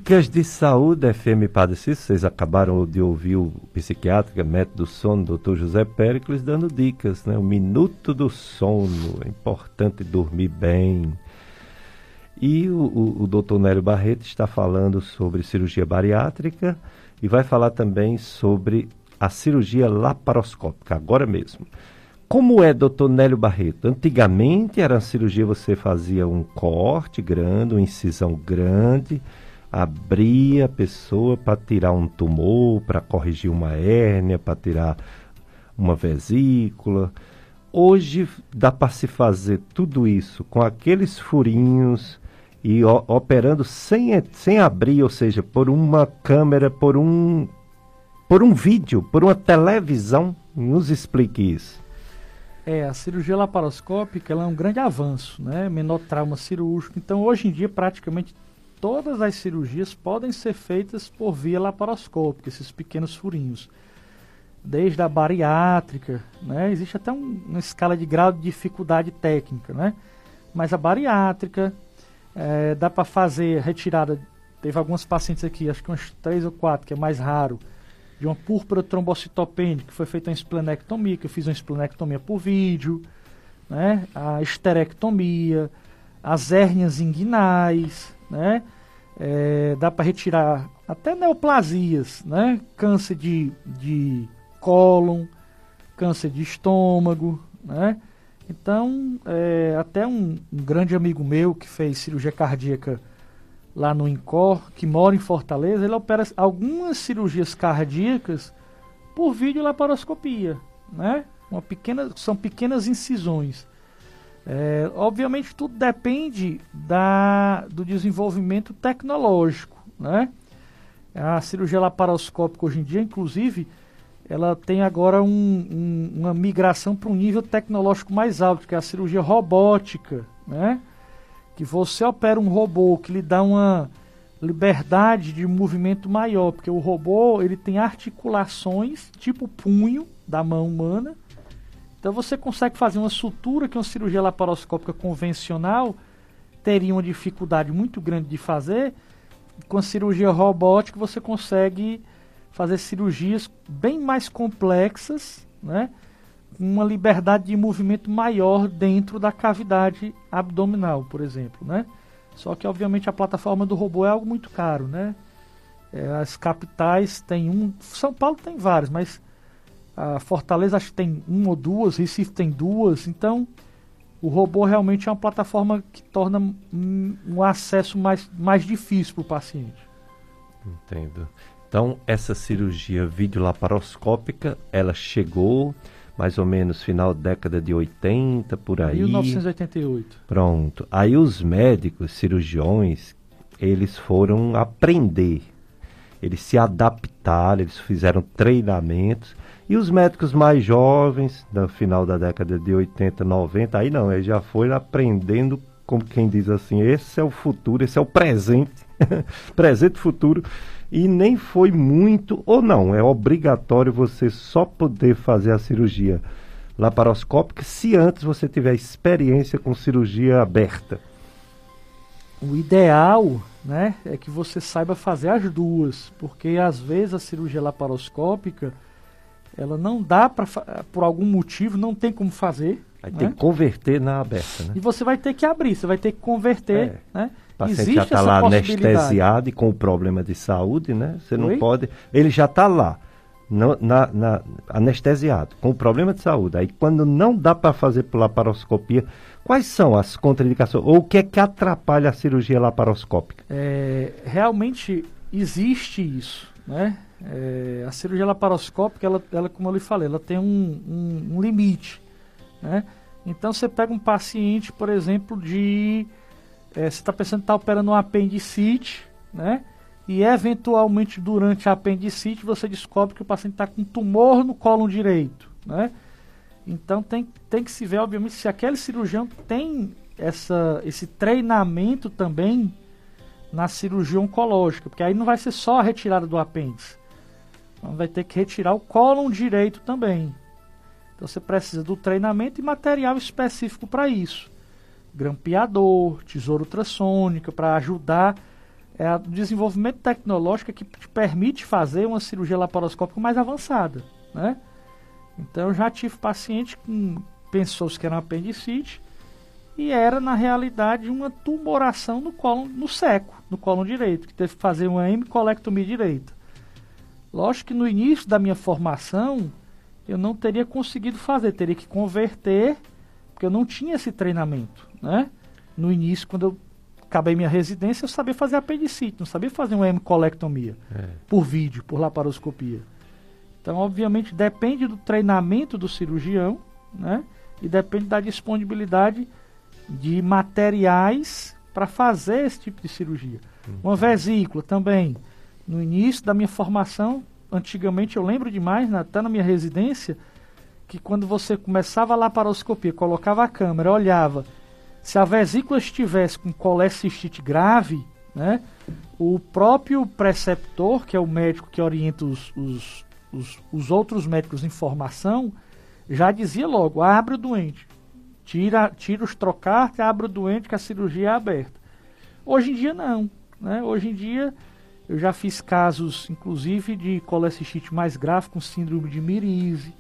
Dicas de saúde FM Padre Cícero. Vocês acabaram de ouvir o psiquiatra, método do sono, doutor José Péricles, dando dicas, né? O minuto do sono. É importante dormir bem. E o, o, o doutor Nélio Barreto está falando sobre cirurgia bariátrica e vai falar também sobre a cirurgia laparoscópica, agora mesmo. Como é, doutor Nélio Barreto? Antigamente era cirurgia, você fazia um corte grande, uma incisão grande abrir a pessoa para tirar um tumor, para corrigir uma hérnia, para tirar uma vesícula. Hoje dá para se fazer tudo isso com aqueles furinhos e operando sem, sem abrir, ou seja, por uma câmera, por um, por um vídeo, por uma televisão. Nos explique isso. É, a cirurgia laparoscópica é um grande avanço, né? Menor trauma cirúrgico. Então, hoje em dia, praticamente todas as cirurgias podem ser feitas por via laparoscópica, esses pequenos furinhos. Desde a bariátrica, né? existe até um, uma escala de grau de dificuldade técnica, né? mas a bariátrica é, dá para fazer retirada. Teve alguns pacientes aqui, acho que uns três ou quatro, que é mais raro, de uma púrpura trombocitopênica, que foi feita uma esplenectomia, que eu fiz uma esplenectomia por vídeo, né? a esterectomia, as hérnias inguinais, né? É, dá para retirar até neoplasias, né? Câncer de, de cólon, câncer de estômago, né? Então, é, até um, um, grande amigo meu que fez cirurgia cardíaca lá no INCOR, que mora em Fortaleza, ele opera algumas cirurgias cardíacas por videolaparoscopia, né? Uma pequena, são pequenas incisões. É, obviamente tudo depende da, do desenvolvimento tecnológico, né? A cirurgia laparoscópica hoje em dia, inclusive, ela tem agora um, um, uma migração para um nível tecnológico mais alto, que é a cirurgia robótica, né? Que você opera um robô que lhe dá uma liberdade de movimento maior, porque o robô ele tem articulações tipo punho da mão humana, então você consegue fazer uma sutura que uma cirurgia laparoscópica convencional teria uma dificuldade muito grande de fazer. Com a cirurgia robótica você consegue fazer cirurgias bem mais complexas, né? uma liberdade de movimento maior dentro da cavidade abdominal, por exemplo, né? Só que obviamente a plataforma do robô é algo muito caro, né? É, as capitais tem um, São Paulo tem vários, mas a Fortaleza acho que tem uma ou duas, Recife tem duas, então o robô realmente é uma plataforma que torna um, acesso mais, mais difícil para o paciente. Entendo. Então, essa cirurgia videolaparoscópica, ela chegou mais ou menos final da década de 80, por aí. 1988. Pronto. Aí os médicos, cirurgiões, eles foram aprender. Eles se adaptaram, eles fizeram treinamentos. E os médicos mais jovens, no final da década de 80, 90, aí não, eles já foram aprendendo, como quem diz assim, esse é o futuro, esse é o presente, <laughs> presente futuro e nem foi muito ou não. É obrigatório você só poder fazer a cirurgia laparoscópica se antes você tiver experiência com cirurgia aberta. O ideal, né, é que você saiba fazer as duas, porque às vezes a cirurgia laparoscópica ela não dá para por algum motivo não tem como fazer. Aí né? tem que converter na aberta, né? E você vai ter que abrir, você vai ter que converter, é. né? O paciente Existe já está lá anestesiado e com problema de saúde, né? Você não Oi? pode. Ele já está lá, no, na, na, anestesiado, com problema de saúde. Aí quando não dá para fazer por laparoscopia, quais são as contraindicações? Ou o que é que atrapalha a cirurgia laparoscópica? É, realmente existe isso, né? É, a cirurgia laparoscópica, ela, ela, como eu lhe falei, ela tem um, um, um limite, né? Então você pega um paciente, por exemplo, de é, você está pensando em estar tá operando um apendicite, né? E eventualmente durante a apendicite você descobre que o paciente está com tumor no colo direito, né? Então tem, tem que se ver, obviamente, se aquele cirurgião tem essa, esse treinamento também na cirurgia oncológica, porque aí não vai ser só a retirada do apêndice. Então vai ter que retirar o cólon direito também. Então você precisa do treinamento e material específico para isso grampeador, tesoura ultrassônica, para ajudar é, o desenvolvimento tecnológico que te permite fazer uma cirurgia laparoscópica mais avançada, né? Então eu já tive paciente que pensou que era um apendicite e era na realidade uma tumoração no colo no seco, no colo direito, que teve que fazer uma hemicolectomia direita. Lógico que no início da minha formação eu não teria conseguido fazer, teria que converter, porque eu não tinha esse treinamento né? No início, quando eu acabei minha residência, eu sabia fazer apendicite, não sabia fazer uma hemicolectomia é. por vídeo, por laparoscopia. Então, obviamente, depende do treinamento do cirurgião, né? E depende da disponibilidade de materiais para fazer esse tipo de cirurgia. Uhum. Uma vesícula também. No início da minha formação, antigamente eu lembro demais, né, até na minha residência, que quando você começava a laparoscopia, colocava a câmera, olhava se a vesícula estivesse com colecistite grave, né, o próprio preceptor, que é o médico que orienta os, os, os, os outros médicos em formação, já dizia logo, abre o doente, tira, tira os trocar, abre o doente que a cirurgia é aberta. Hoje em dia não. Né? Hoje em dia eu já fiz casos, inclusive, de colecistite mais grave, com síndrome de mirise,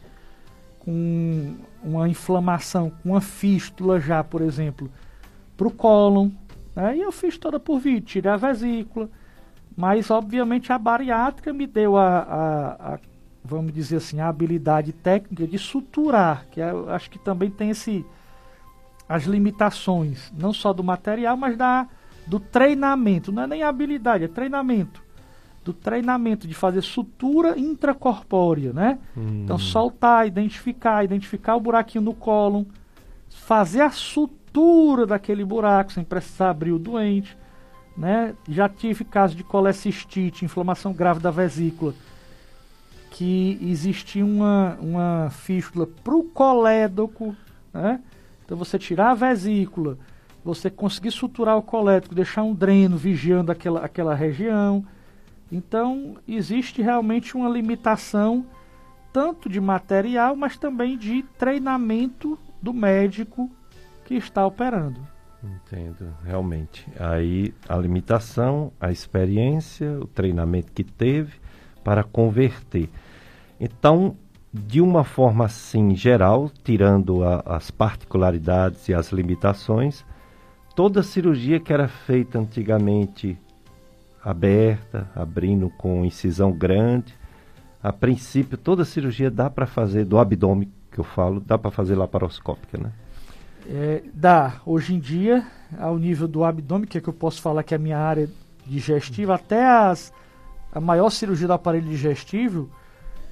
com uma inflamação, com uma fístula já, por exemplo, para o cólon. Né? E eu fiz toda por vídeo, tirei a vesícula. Mas, obviamente, a bariátrica me deu a, a, a vamos dizer assim, a habilidade técnica de suturar, que é, eu acho que também tem esse, as limitações, não só do material, mas da, do treinamento. Não é nem habilidade, é treinamento do treinamento de fazer sutura intracorpórea, né? Hum. Então soltar, identificar, identificar o buraquinho no cólon, fazer a sutura daquele buraco sem precisar abrir o doente, né? Já tive caso de colecistite, inflamação grave da vesícula, que existia uma, uma fístula pro colédoco, né? Então você tirar a vesícula, você conseguir suturar o colédoco, deixar um dreno vigiando aquela, aquela região, então, existe realmente uma limitação tanto de material, mas também de treinamento do médico que está operando. Entendo, realmente. Aí a limitação, a experiência, o treinamento que teve para converter. Então, de uma forma assim geral, tirando a, as particularidades e as limitações, toda cirurgia que era feita antigamente aberta, abrindo com incisão grande. A princípio, toda cirurgia dá para fazer do abdômen, que eu falo, dá para fazer laparoscópica, né? É, dá. Hoje em dia, ao nível do abdômen, que é que eu posso falar que é a minha área digestiva, até as a maior cirurgia do aparelho digestivo,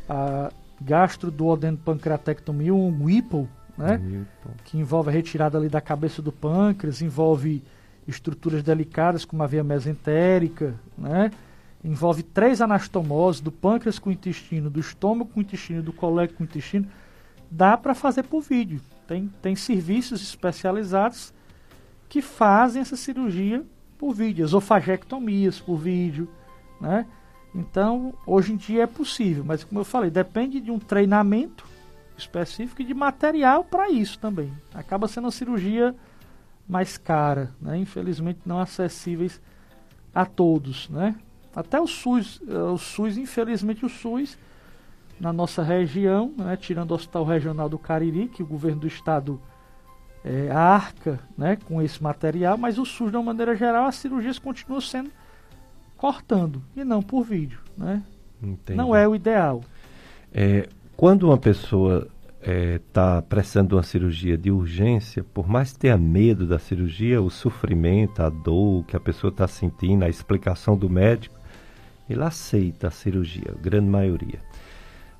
a gastroduodenopancreatectomia, um Whipple, né? Que envolve a retirada ali da cabeça do pâncreas, envolve estruturas delicadas como a veia mesentérica, né? Envolve três anastomoses do pâncreas com o intestino, do estômago com o intestino, do colégio com o intestino. Dá para fazer por vídeo. Tem, tem serviços especializados que fazem essa cirurgia por vídeo, esofagectomias por vídeo, né? Então, hoje em dia é possível, mas como eu falei, depende de um treinamento específico e de material para isso também. Acaba sendo uma cirurgia mais cara, né? infelizmente não acessíveis a todos. Né? Até o SUS, eh, o SUS, infelizmente o SUS, na nossa região, né? tirando o Hospital Regional do Cariri, que o governo do estado é, arca né? com esse material, mas o SUS, de uma maneira geral, as cirurgias continuam sendo cortando e não por vídeo, né? Entendi. Não é o ideal. É, quando uma pessoa está é, prestando uma cirurgia de urgência, por mais que tenha medo da cirurgia, o sofrimento, a dor que a pessoa está sentindo, a explicação do médico, ele aceita a cirurgia, a grande maioria.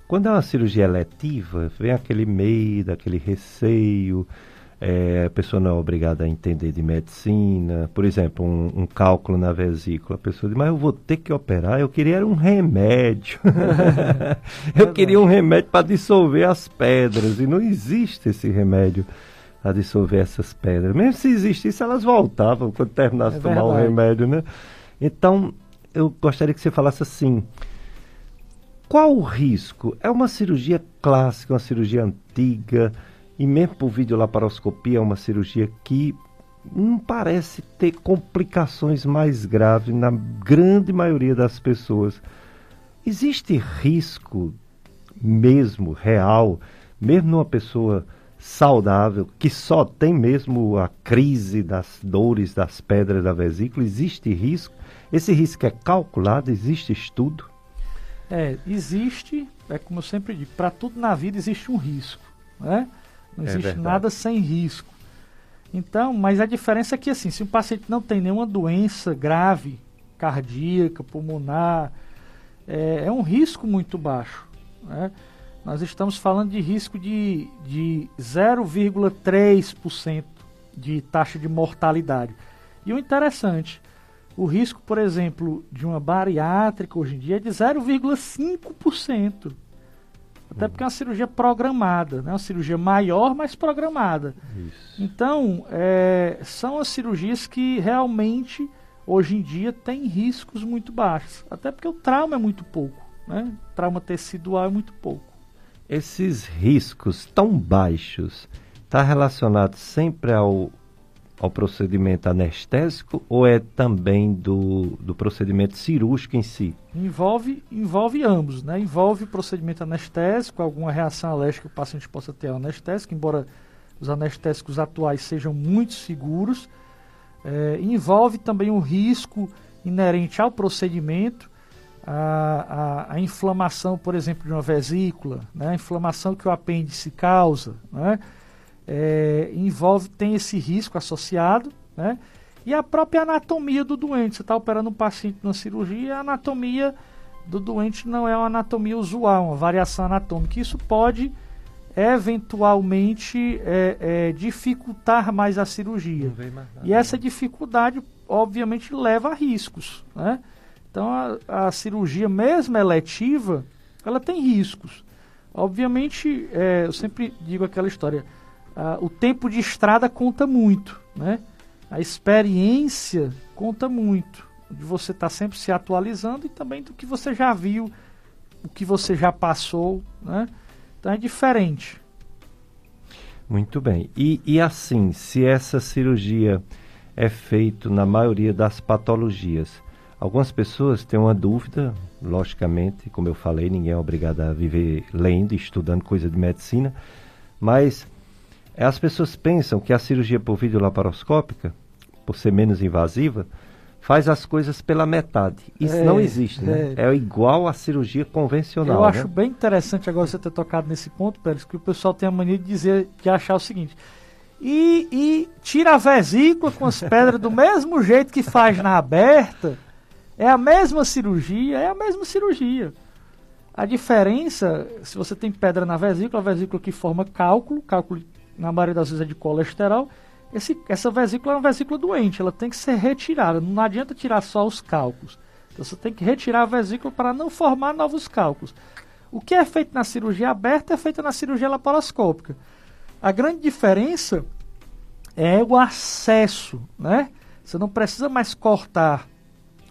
Quando é uma cirurgia eletiva, vem aquele medo, aquele receio, é, a pessoa não é obrigada a entender de medicina. Por exemplo, um, um, cálculo na vesícula. A pessoa diz, mas eu vou ter que operar. Eu queria um remédio. <laughs> eu queria um remédio para dissolver as pedras. E não existe esse remédio a dissolver essas pedras. Mesmo se existisse, elas voltavam quando terminasse é de tomar o remédio, né? Então, eu gostaria que você falasse assim. Qual o risco? É uma cirurgia clássica, uma cirurgia antiga e mesmo por videolaparoscopia é uma cirurgia que não parece ter complicações mais graves na grande maioria das pessoas. Existe risco mesmo real, mesmo numa pessoa saudável, que só tem mesmo a crise das dores das pedras da vesícula, existe risco? Esse risco é calculado? Existe estudo? É, existe, é como eu sempre digo, para tudo na vida existe um risco, né? Não é existe é nada sem risco. Então, mas a diferença é que assim, se o paciente não tem nenhuma doença grave, cardíaca, pulmonar, é, é um risco muito baixo. Né? Nós estamos falando de risco de, de 0,3% de taxa de mortalidade. E o interessante, o risco, por exemplo, de uma bariátrica hoje em dia é de 0,5%. Até porque é uma cirurgia programada, né? uma cirurgia maior, mas programada. Isso. Então, é, são as cirurgias que realmente, hoje em dia, têm riscos muito baixos. Até porque o trauma é muito pouco. Né? O trauma tecidual é muito pouco. Esses riscos tão baixos está relacionado sempre ao ao procedimento anestésico ou é também do, do procedimento cirúrgico em si? Envolve, envolve ambos, né? Envolve o procedimento anestésico, alguma reação alérgica que o paciente possa ter ao anestésico, embora os anestésicos atuais sejam muito seguros. É, envolve também o risco inerente ao procedimento, a, a, a, inflamação, por exemplo, de uma vesícula, né? a inflamação que o apêndice causa, né? É, envolve, tem esse risco associado, né? E a própria anatomia do doente. Você está operando um paciente na cirurgia, a anatomia do doente não é uma anatomia usual, uma variação anatômica. Isso pode eventualmente é, é, dificultar mais a cirurgia. Mais e essa dificuldade, obviamente, leva a riscos. Né? Então, a, a cirurgia, mesmo eletiva, ela tem riscos. Obviamente, é, eu sempre digo aquela história ah, o tempo de estrada conta muito, né? A experiência conta muito, de você estar tá sempre se atualizando e também do que você já viu, o que você já passou, né? Então é diferente. Muito bem. E, e assim, se essa cirurgia é feita na maioria das patologias, algumas pessoas têm uma dúvida, logicamente, como eu falei, ninguém é obrigado a viver lendo, estudando coisa de medicina, mas as pessoas pensam que a cirurgia por vídeo laparoscópica, por ser menos invasiva, faz as coisas pela metade. Isso é, não existe, né? É. é. igual à cirurgia convencional. Eu né? acho bem interessante agora você ter tocado nesse ponto, Pérez, que o pessoal tem a mania de dizer, de achar o seguinte. E, e tira a vesícula com as pedras do mesmo jeito que faz na aberta É a mesma cirurgia, é a mesma cirurgia. A diferença, se você tem pedra na vesícula, a vesícula que forma cálculo, cálculo na maioria das vezes é de colesterol, esse, essa vesícula é uma vesícula doente, ela tem que ser retirada. Não adianta tirar só os cálculos. Então, você tem que retirar a vesícula para não formar novos cálculos. O que é feito na cirurgia aberta é feito na cirurgia laparoscópica. A grande diferença é o acesso, né? Você não precisa mais cortar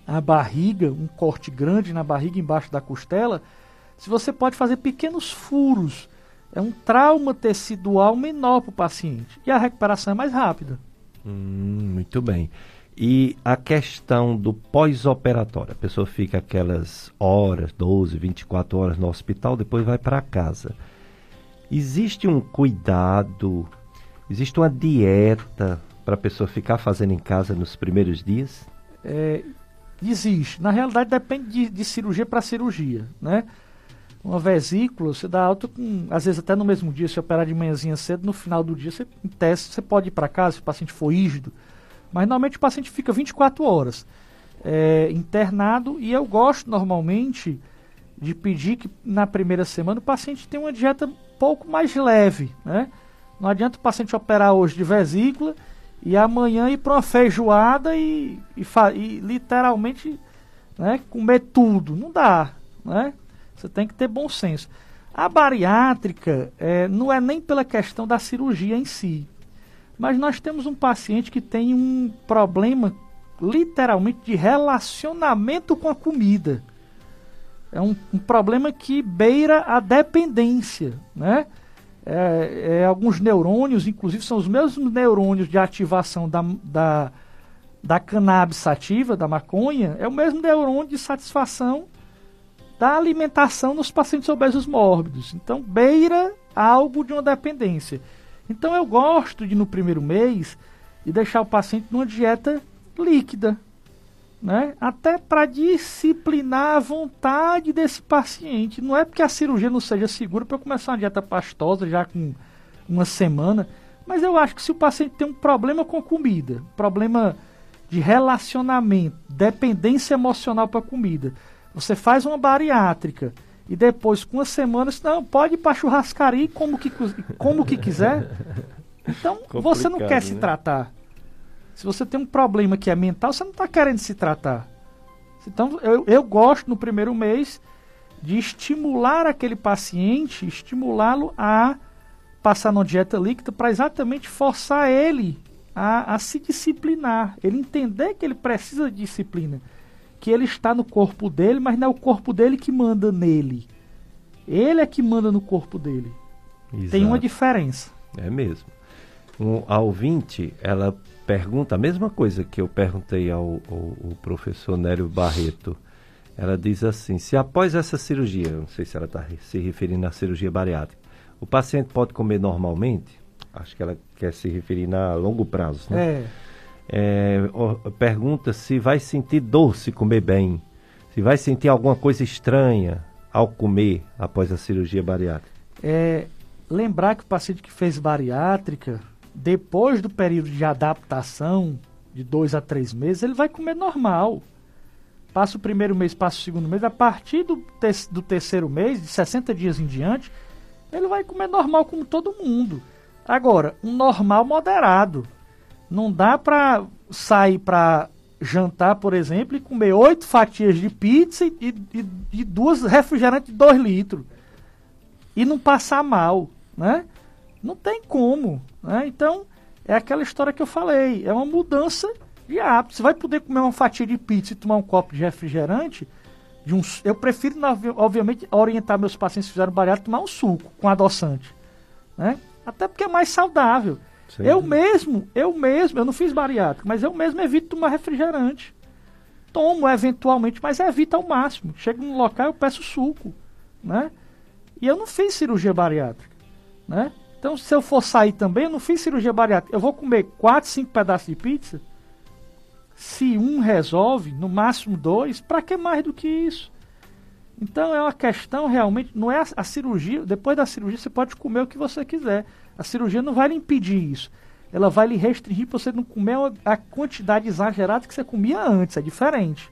a barriga, um corte grande na barriga embaixo da costela, se você pode fazer pequenos furos. É um trauma tecidual menor para o paciente e a recuperação é mais rápida. Hum, muito bem. E a questão do pós-operatório, a pessoa fica aquelas horas, 12, 24 horas no hospital, depois vai para casa. Existe um cuidado, existe uma dieta para a pessoa ficar fazendo em casa nos primeiros dias? É, existe. Na realidade, depende de, de cirurgia para cirurgia, né? Uma vesícula, você dá alta com, às vezes até no mesmo dia, se operar de manhãzinha cedo, no final do dia, você, em teste, você pode ir para casa se o paciente for rígido mas normalmente o paciente fica 24 horas é, internado e eu gosto normalmente de pedir que na primeira semana o paciente tenha uma dieta um pouco mais leve. Né? Não adianta o paciente operar hoje de vesícula e amanhã ir para uma feijoada e, e, e literalmente né, comer tudo. Não dá. Né? Você tem que ter bom senso. A bariátrica é, não é nem pela questão da cirurgia em si. Mas nós temos um paciente que tem um problema literalmente de relacionamento com a comida. É um, um problema que beira a dependência, né? É, é, alguns neurônios, inclusive são os mesmos neurônios de ativação da, da, da cannabis sativa, da maconha, é o mesmo neurônio de satisfação da alimentação nos pacientes obesos mórbidos. Então, beira algo de uma dependência. Então eu gosto de no primeiro mês de deixar o paciente numa dieta líquida, né? Até para disciplinar a vontade desse paciente. Não é porque a cirurgia não seja segura para começar uma dieta pastosa já com uma semana, mas eu acho que se o paciente tem um problema com a comida, problema de relacionamento, dependência emocional para a comida, você faz uma bariátrica e depois, com uma semana, não, pode ir para churrascaria como que, como que quiser. Então, você não quer né? se tratar. Se você tem um problema que é mental, você não está querendo se tratar. Então, eu, eu gosto no primeiro mês de estimular aquele paciente, estimulá-lo a passar numa dieta líquida para exatamente forçar ele a, a se disciplinar, ele entender que ele precisa de disciplina que ele está no corpo dele, mas não é o corpo dele que manda nele. Ele é que manda no corpo dele. Exato. Tem uma diferença. É mesmo. Um, a ouvinte, ela pergunta a mesma coisa que eu perguntei ao, ao, ao professor Nélio Barreto. Ela diz assim: se após essa cirurgia, não sei se ela está se referindo à cirurgia bariátrica, o paciente pode comer normalmente? Acho que ela quer se referir a longo prazo, né? É é, pergunta se vai sentir dor se comer bem, se vai sentir alguma coisa estranha ao comer após a cirurgia bariátrica. É, lembrar que o paciente que fez bariátrica, depois do período de adaptação, de dois a três meses, ele vai comer normal. Passa o primeiro mês, passa o segundo mês, a partir do, te do terceiro mês, de 60 dias em diante, ele vai comer normal como todo mundo. Agora, um normal moderado. Não dá para sair para jantar, por exemplo, e comer oito fatias de pizza e, e, e duas refrigerantes de dois litros. E não passar mal, né? Não tem como, né? Então, é aquela história que eu falei. É uma mudança de hábito. Você vai poder comer uma fatia de pizza e tomar um copo de refrigerante. De um, eu prefiro, obviamente, orientar meus pacientes que fizeram bariátrica tomar um suco com adoçante. Né? Até porque é mais saudável. Eu mesmo, eu mesmo, eu não fiz bariátrica, mas eu mesmo evito tomar refrigerante. Tomo eventualmente, mas evito ao máximo. Chego num local, eu peço suco, né? E eu não fiz cirurgia bariátrica, né? Então, se eu for sair também, eu não fiz cirurgia bariátrica. Eu vou comer 4, 5 pedaços de pizza. Se um resolve, no máximo dois, para que mais do que isso? Então é uma questão realmente, não é a, a, cirurgia, depois da cirurgia você pode comer o que você quiser. A cirurgia não vai lhe impedir isso. Ela vai lhe restringir para você não comer a quantidade exagerada que você comia antes, é diferente.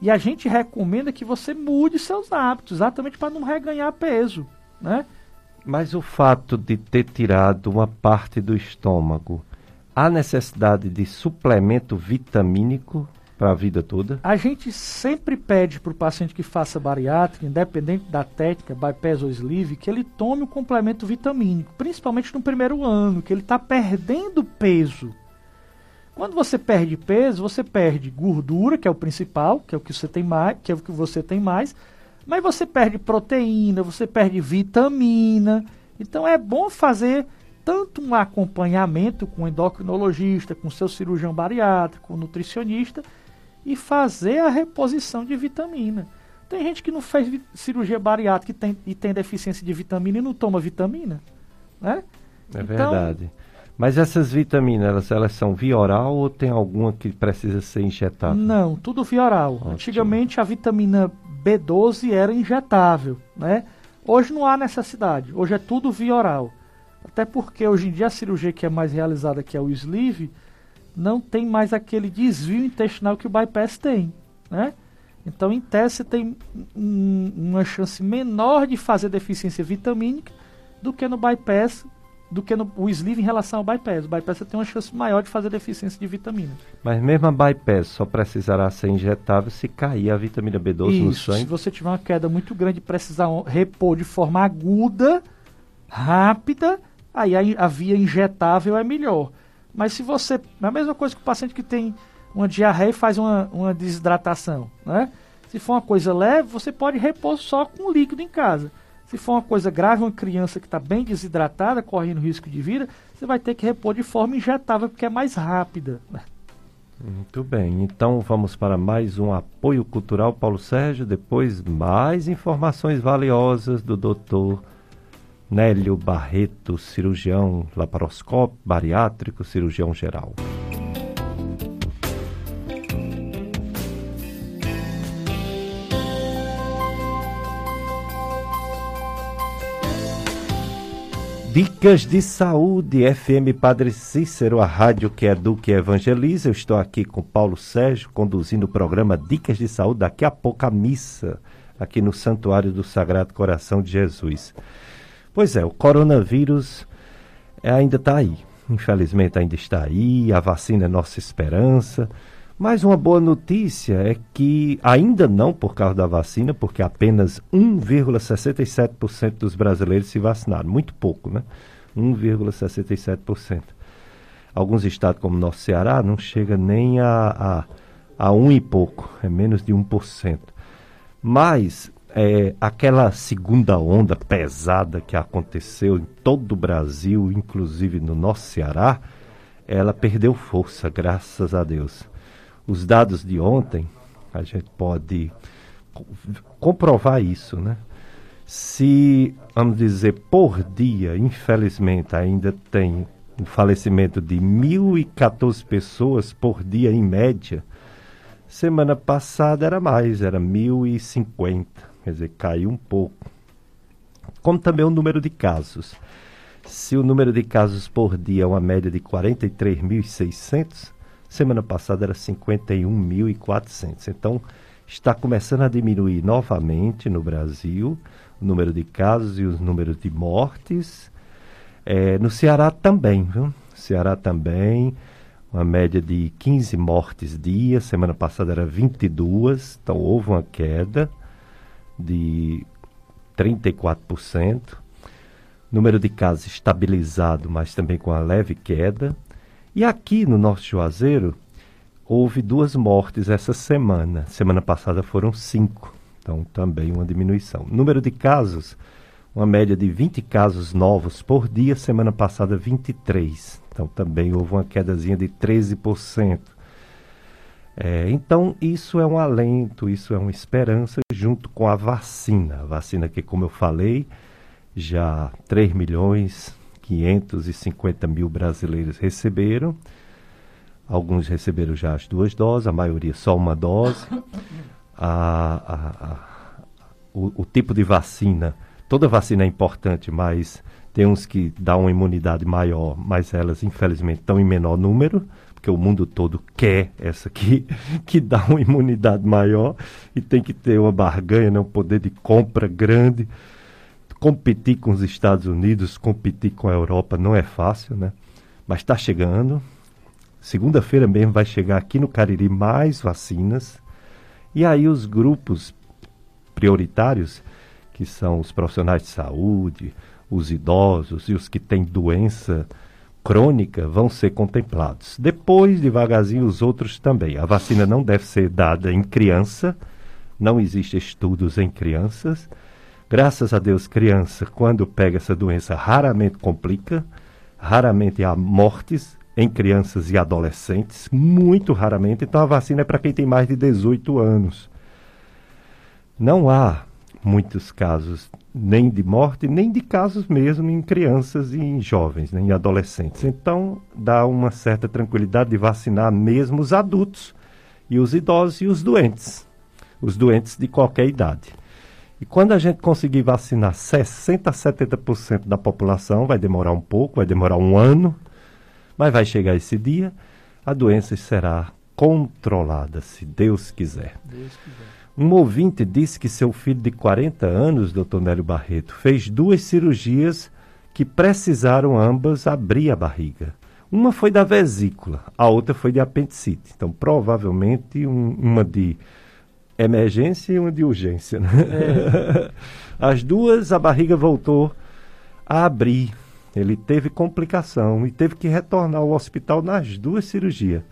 E a gente recomenda que você mude seus hábitos, exatamente para não reganhar peso, né? Mas o fato de ter tirado uma parte do estômago, há necessidade de suplemento vitamínico para a vida toda? A gente sempre pede para o paciente que faça bariátrica, independente da técnica, bypass ou sleeve, que ele tome o complemento vitamínico, principalmente no primeiro ano, que ele está perdendo peso. Quando você perde peso, você perde gordura, que é o principal, que é o que você tem mais, que é o que você tem mais, mas você perde proteína, você perde vitamina. Então é bom fazer tanto um acompanhamento com o endocrinologista, com seu cirurgião bariátrico, com nutricionista e fazer a reposição de vitamina. Tem gente que não fez cirurgia bariátrica e tem, e tem deficiência de vitamina e não toma vitamina, né? É então, verdade. Mas essas vitaminas, elas, elas são via oral ou tem alguma que precisa ser injetada? Não, tudo via oral. Ótimo. Antigamente a vitamina B12 era injetável, né? Hoje não há necessidade. Hoje é tudo via oral. Até porque hoje em dia a cirurgia que é mais realizada, que é o sleeve, não tem mais aquele desvio intestinal que o bypass tem, né? Então, em tese, você tem um, uma chance menor de fazer deficiência vitamínica do que no bypass, do que no o sleeve em relação ao bypass. O bypass tem uma chance maior de fazer deficiência de vitamina. Mas mesmo a bypass só precisará ser injetável se cair a vitamina B12 Isso, no sangue? se você tiver uma queda muito grande e precisar repor de forma aguda, rápida, aí a, a via injetável é melhor. Mas se você. É a mesma coisa que o paciente que tem uma diarreia e faz uma, uma desidratação, né? Se for uma coisa leve, você pode repor só com líquido em casa. Se for uma coisa grave, uma criança que está bem desidratada, correndo risco de vida, você vai ter que repor de forma injetável, porque é mais rápida. Né? Muito bem, então vamos para mais um apoio cultural, Paulo Sérgio. Depois, mais informações valiosas do doutor Nélio Barreto, cirurgião laparoscópio, bariátrico, cirurgião geral. Dicas de Saúde, FM Padre Cícero, a rádio que educa e evangeliza. Eu estou aqui com Paulo Sérgio, conduzindo o programa Dicas de Saúde. Daqui a pouco a missa, aqui no Santuário do Sagrado Coração de Jesus. Pois é, o coronavírus ainda está aí. Infelizmente ainda está aí, a vacina é nossa esperança. Mas uma boa notícia é que, ainda não por causa da vacina, porque apenas 1,67% dos brasileiros se vacinaram. Muito pouco, né? 1,67%. Alguns estados, como nosso Ceará, não chega nem a, a, a um e pouco, é menos de 1%. Mas é, aquela segunda onda pesada que aconteceu em todo o Brasil, inclusive no nosso Ceará, ela perdeu força, graças a Deus os dados de ontem, a gente pode comprovar isso, né? Se, vamos dizer, por dia, infelizmente, ainda tem um falecimento de 1.014 pessoas por dia em média, semana passada era mais, era 1.050, quer dizer, caiu um pouco. Como também o número de casos. Se o número de casos por dia é uma média de 43.600, Semana passada era 51.400. Então, está começando a diminuir novamente no Brasil o número de casos e os números de mortes. É, no Ceará também, viu? Ceará também, uma média de 15 mortes dia. Semana passada era 22, então houve uma queda de 34%. Número de casos estabilizado, mas também com a leve queda. E aqui no nosso Juazeiro, houve duas mortes essa semana. Semana passada foram cinco. Então, também uma diminuição. Número de casos, uma média de 20 casos novos por dia. Semana passada, 23. Então, também houve uma quedazinha de 13%. É, então, isso é um alento, isso é uma esperança, junto com a vacina. A vacina que, como eu falei, já 3 milhões 550 mil brasileiros receberam. Alguns receberam já as duas doses, a maioria só uma dose. A, a, a, o, o, tipo de vacina, toda vacina é importante, mas tem uns que dão uma imunidade maior, mas elas infelizmente estão em menor número, porque o mundo todo quer essa aqui, <laughs> que dá uma imunidade maior e tem que ter uma barganha, né, um poder de compra grande. Competir com os Estados Unidos, competir com a Europa não é fácil, né? Mas está chegando. Segunda-feira mesmo vai chegar aqui no Cariri mais vacinas. E aí os grupos prioritários, que são os profissionais de saúde, os idosos e os que têm doença crônica vão ser contemplados. Depois, devagarzinho, os outros também. A vacina não deve ser dada em criança, não existem estudos em crianças. Graças a Deus, criança, quando pega essa doença, raramente complica, raramente há mortes em crianças e adolescentes, muito raramente. Então, a vacina é para quem tem mais de 18 anos. Não há muitos casos nem de morte, nem de casos mesmo em crianças e em jovens, né, em adolescentes. Então, dá uma certa tranquilidade de vacinar mesmo os adultos e os idosos e os doentes, os doentes de qualquer idade. E quando a gente conseguir vacinar 60 a 70% da população, vai demorar um pouco, vai demorar um ano, mas vai chegar esse dia, a doença será controlada, se Deus quiser. Deus quiser. Um ouvinte disse que seu filho de 40 anos, doutor Nélio Barreto, fez duas cirurgias que precisaram ambas abrir a barriga. Uma foi da vesícula, a outra foi de apendicite. Então, provavelmente, um, uma de emergência e uma de urgência. Né? É. <laughs> As duas, a barriga voltou a abrir. Ele teve complicação e teve que retornar ao hospital nas duas cirurgias.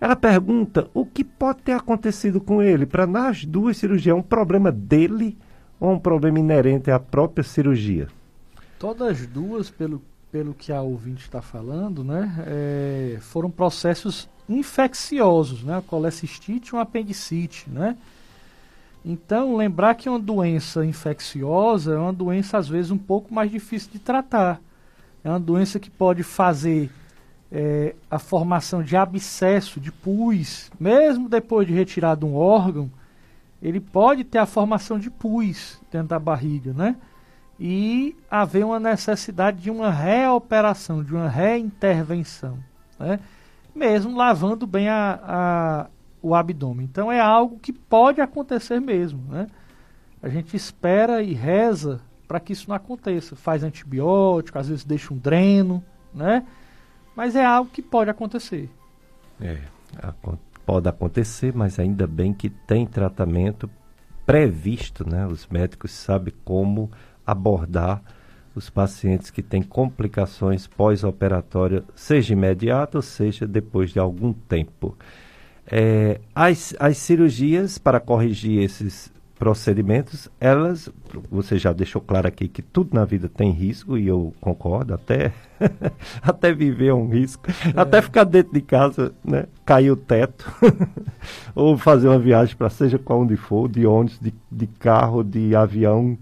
Ela pergunta o que pode ter acontecido com ele para nas duas cirurgias. É um problema dele ou um problema inerente à própria cirurgia? Todas duas, pelo, pelo que a ouvinte está falando, né, é, foram processos infecciosos, né, a colecistite e uma apendicite, né? Então, lembrar que uma doença infecciosa é uma doença, às vezes, um pouco mais difícil de tratar. É uma doença que pode fazer é, a formação de abscesso, de pus, mesmo depois de retirado um órgão, ele pode ter a formação de pus dentro da barriga, né? E haver uma necessidade de uma reoperação, de uma reintervenção, né? Mesmo lavando bem a, a, o abdômen. Então é algo que pode acontecer mesmo, né? A gente espera e reza para que isso não aconteça. Faz antibiótico, às vezes deixa um dreno, né? Mas é algo que pode acontecer. É, pode acontecer, mas ainda bem que tem tratamento previsto, né? Os médicos sabem como abordar os pacientes que têm complicações pós-operatórias, seja imediato, seja depois de algum tempo. É, as, as cirurgias para corrigir esses procedimentos, elas, você já deixou claro aqui que tudo na vida tem risco e eu concordo, até <laughs> até viver é um risco, é. até ficar dentro de casa, né, cair o teto, <laughs> ou fazer uma viagem para seja qual onde for, de ônibus, de, de carro, de avião,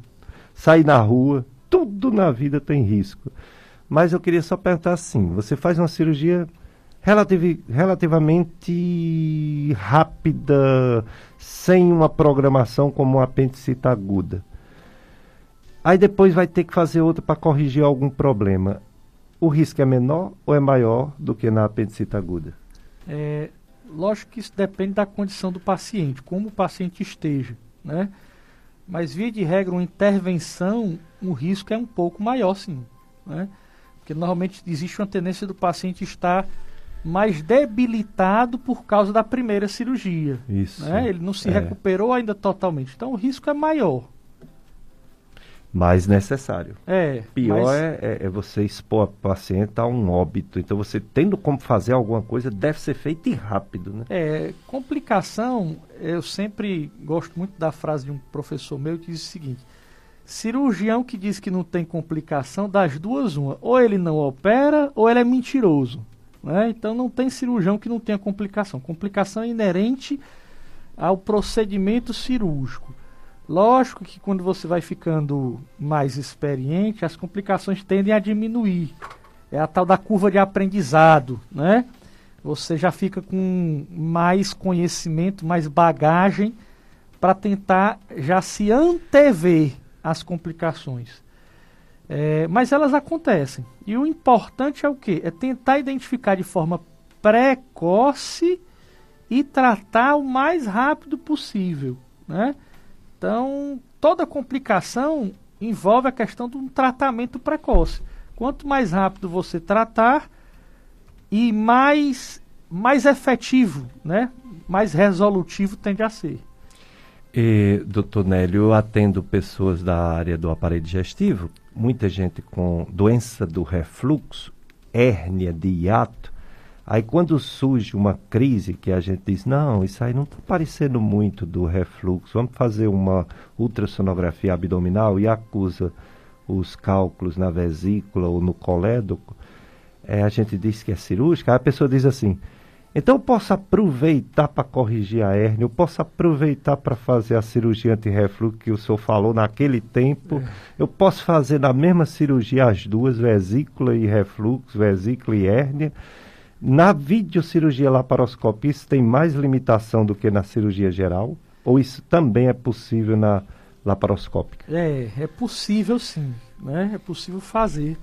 sair na rua, tudo na vida tem risco. Mas eu queria só perguntar assim, você faz uma cirurgia relativ, relativamente rápida, sem uma programação como uma apendicite aguda. Aí depois vai ter que fazer outra para corrigir algum problema. O risco é menor ou é maior do que na apendicite aguda? É, lógico que isso depende da condição do paciente, como o paciente esteja, né? Mas via de regra, uma intervenção, o risco é um pouco maior, sim, né? Porque normalmente existe uma tendência do paciente estar mais debilitado por causa da primeira cirurgia. Isso. Né? Ele não se é. recuperou ainda totalmente. Então o risco é maior. Mais necessário. É. Pior mas... é, é, é, você expor a paciente a um óbito. Então você tendo como fazer alguma coisa, deve ser feito e rápido, né? É, complicação, eu sempre gosto muito da frase de um professor meu que diz o seguinte: cirurgião que diz que não tem complicação, das duas, uma. Ou ele não opera, ou ele é mentiroso. Né? Então não tem cirurgião que não tenha complicação. Complicação é inerente ao procedimento cirúrgico. Lógico que quando você vai ficando mais experiente, as complicações tendem a diminuir. É a tal da curva de aprendizado, né? Você já fica com mais conhecimento, mais bagagem para tentar já se antever as complicações. É, mas elas acontecem. E o importante é o quê? É tentar identificar de forma precoce e tratar o mais rápido possível, né? Então, toda complicação envolve a questão de um tratamento precoce. Quanto mais rápido você tratar e mais mais efetivo, né? Mais resolutivo tende a ser. E, doutor Nélio, eu atendo pessoas da área do aparelho digestivo, muita gente com doença do refluxo, hérnia de hiato. Aí quando surge uma crise que a gente diz, não, isso aí não está parecendo muito do refluxo, vamos fazer uma ultrassonografia abdominal e acusa os cálculos na vesícula ou no colédoco, é, a gente diz que é cirúrgica, aí a pessoa diz assim, então eu posso aproveitar para corrigir a hérnia, eu posso aproveitar para fazer a cirurgia anti-refluxo que o senhor falou naquele tempo, é. eu posso fazer na mesma cirurgia as duas, vesícula e refluxo, vesícula e hérnia. Na videocirurgia laparoscópica isso tem mais limitação do que na cirurgia geral? Ou isso também é possível na laparoscópica? É, é possível sim, né? É possível fazer.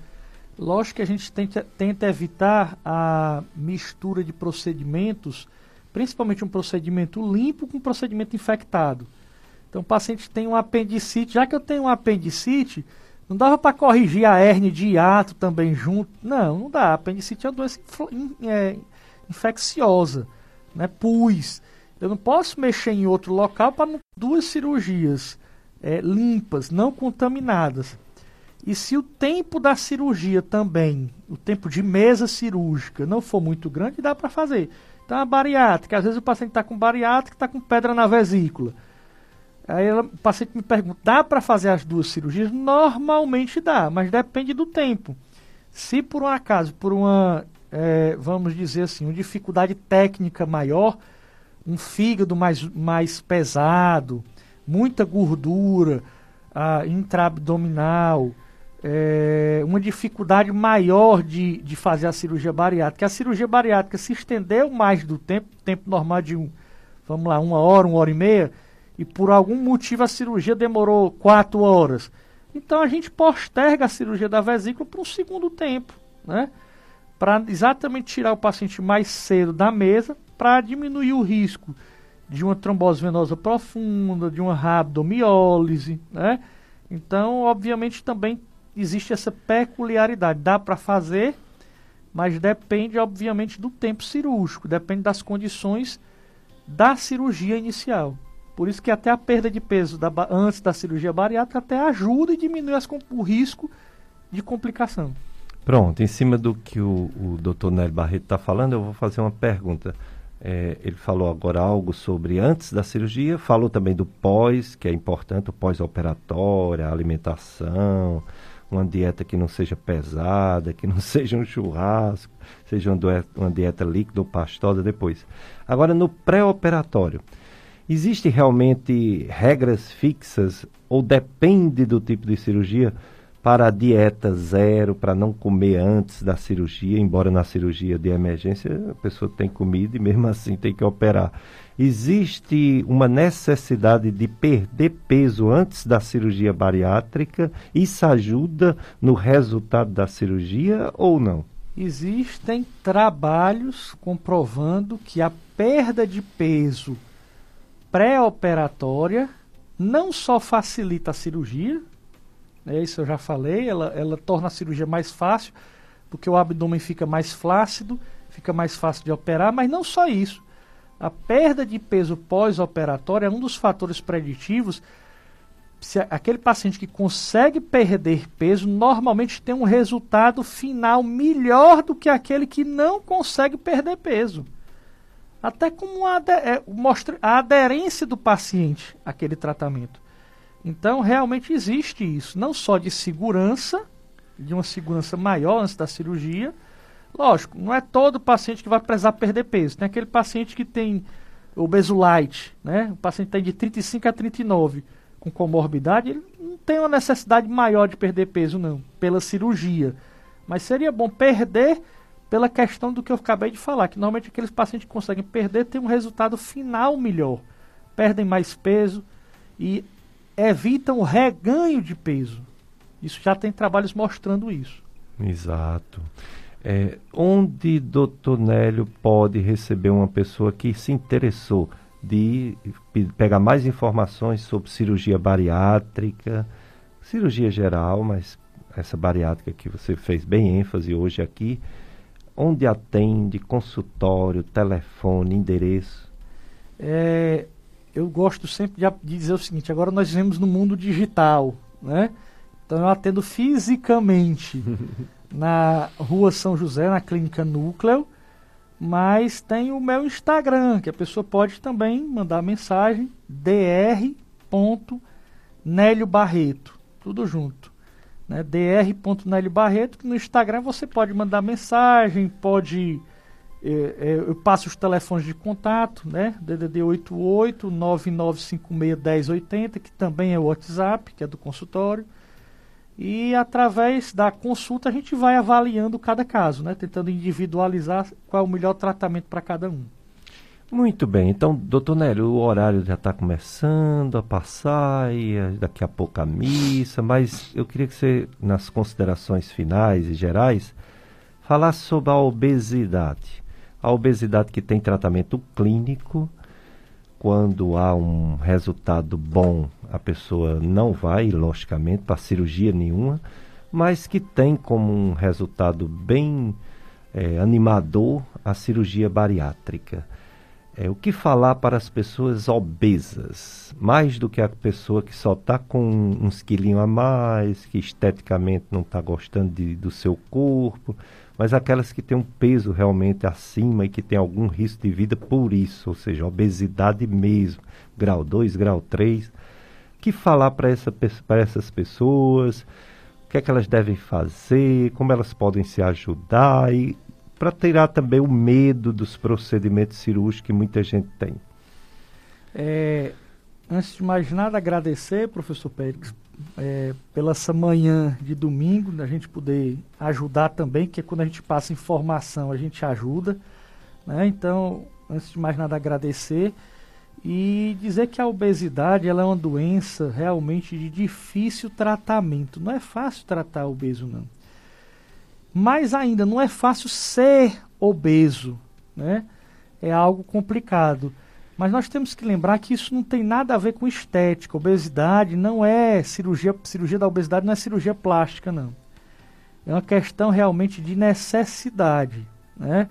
Lógico que a gente tenta, tenta evitar a mistura de procedimentos, principalmente um procedimento limpo com um procedimento infectado. Então, o paciente tem um apendicite, já que eu tenho um apendicite, não dava para corrigir a hernia de hiato também junto? Não, não dá. A apendicite é uma doença é, infecciosa, né? pus. Eu não posso mexer em outro local para duas cirurgias é, limpas, não contaminadas. E se o tempo da cirurgia também, o tempo de mesa cirúrgica, não for muito grande, dá para fazer. Então, a bariátrica, às vezes o paciente está com bariátrica, está com pedra na vesícula. Aí ela, o paciente me pergunta, dá para fazer as duas cirurgias? Normalmente dá, mas depende do tempo. Se por um acaso, por uma, é, vamos dizer assim, uma dificuldade técnica maior, um fígado mais, mais pesado, muita gordura ah, intraabdominal, é, uma dificuldade maior de, de fazer a cirurgia bariátrica. A cirurgia bariátrica se estendeu mais do tempo, tempo normal de um, vamos lá, uma hora, uma hora e meia, e por algum motivo a cirurgia demorou quatro horas. Então a gente posterga a cirurgia da vesícula para um segundo tempo, né? Para exatamente tirar o paciente mais cedo da mesa, para diminuir o risco de uma trombose venosa profunda, de uma rabdomiólise, né? Então, obviamente, também existe essa peculiaridade. Dá para fazer, mas depende, obviamente, do tempo cirúrgico, depende das condições da cirurgia inicial. Por isso que até a perda de peso da, antes da cirurgia bariátrica até ajuda e diminui as, o risco de complicação. Pronto, em cima do que o, o Dr. Nélio Barreto está falando, eu vou fazer uma pergunta. É, ele falou agora algo sobre antes da cirurgia, falou também do pós, que é importante, o pós-operatório, a alimentação, uma dieta que não seja pesada, que não <laughs> seja um churrasco, seja uma dieta, líquida ou pastosa depois. Agora, no pré-operatório, existe realmente regras fixas ou depende do tipo de cirurgia para a dieta zero, para não comer antes da cirurgia, embora na cirurgia de emergência a pessoa tem comida e mesmo assim tem que operar existe uma necessidade de perder peso antes da cirurgia bariátrica? Isso ajuda no resultado da cirurgia ou não? Existem trabalhos comprovando que a perda de peso pré-operatória não só facilita a cirurgia, né, isso eu já falei, ela, ela torna a cirurgia mais fácil, porque o abdômen fica mais flácido, fica mais fácil de operar, mas não só isso a perda de peso pós-operatório é um dos fatores preditivos. Se aquele paciente que consegue perder peso normalmente tem um resultado final melhor do que aquele que não consegue perder peso. Até como é, mostra a aderência do paciente àquele tratamento. Então, realmente existe isso, não só de segurança, de uma segurança maior antes da cirurgia, Lógico, não é todo paciente que vai precisar perder peso. Tem aquele paciente que tem obeso light, né? O paciente tem de 35 a 39 com comorbidade, ele não tem uma necessidade maior de perder peso, não, pela cirurgia. Mas seria bom perder pela questão do que eu acabei de falar, que normalmente aqueles pacientes que conseguem perder têm um resultado final melhor. Perdem mais peso e evitam o reganho de peso. Isso já tem trabalhos mostrando isso. Exato. É, onde doutor Nélio pode receber uma pessoa que se interessou de pegar mais informações sobre cirurgia bariátrica, cirurgia geral, mas essa bariátrica que você fez bem ênfase hoje aqui, onde atende, consultório, telefone, endereço? É, eu gosto sempre de, dizer o seguinte, agora nós vivemos no mundo digital, né? Então eu atendo fisicamente <laughs> na Rua São José, na Clínica Núcleo, mas tem o meu Instagram, que a pessoa pode também mandar mensagem, dr.nélio Barreto, tudo junto. Né? dr.nélio Barreto, no Instagram você pode mandar mensagem, pode... É, é, eu passo os telefones de contato, né? DDD 88 9956 1080, que também é o WhatsApp, que é do consultório. E através da consulta a gente vai avaliando cada caso, né? tentando individualizar qual é o melhor tratamento para cada um. Muito bem, então, doutor Nélio, o horário já está começando a passar e eh, daqui a pouco a missa, mas eu queria que você, nas considerações finais e gerais, falasse sobre a obesidade. A obesidade que tem tratamento clínico, quando há um resultado bom, a pessoa não vai, logicamente, para cirurgia nenhuma, mas que tem como um resultado bem é, animador a cirurgia bariátrica. É, o que falar para as pessoas obesas? Mais do que a pessoa que só está com uns quilinhos a mais, que esteticamente não está gostando de, do seu corpo, mas aquelas que têm um peso realmente acima e que têm algum risco de vida por isso, ou seja, obesidade mesmo, grau 2, grau 3. que falar para essa, essas pessoas? O que é que elas devem fazer? Como elas podem se ajudar? E para tirar também o medo dos procedimentos cirúrgicos que muita gente tem. É, antes de mais nada, agradecer, professor Pérez, é, pela essa manhã de domingo, da gente poder ajudar também, que é quando a gente passa informação, a gente ajuda. Né? Então, antes de mais nada, agradecer e dizer que a obesidade ela é uma doença realmente de difícil tratamento. Não é fácil tratar obeso, não. Mais ainda, não é fácil ser obeso, né? É algo complicado. Mas nós temos que lembrar que isso não tem nada a ver com estética. Obesidade não é cirurgia, cirurgia da obesidade não é cirurgia plástica, não. É uma questão realmente de necessidade, né?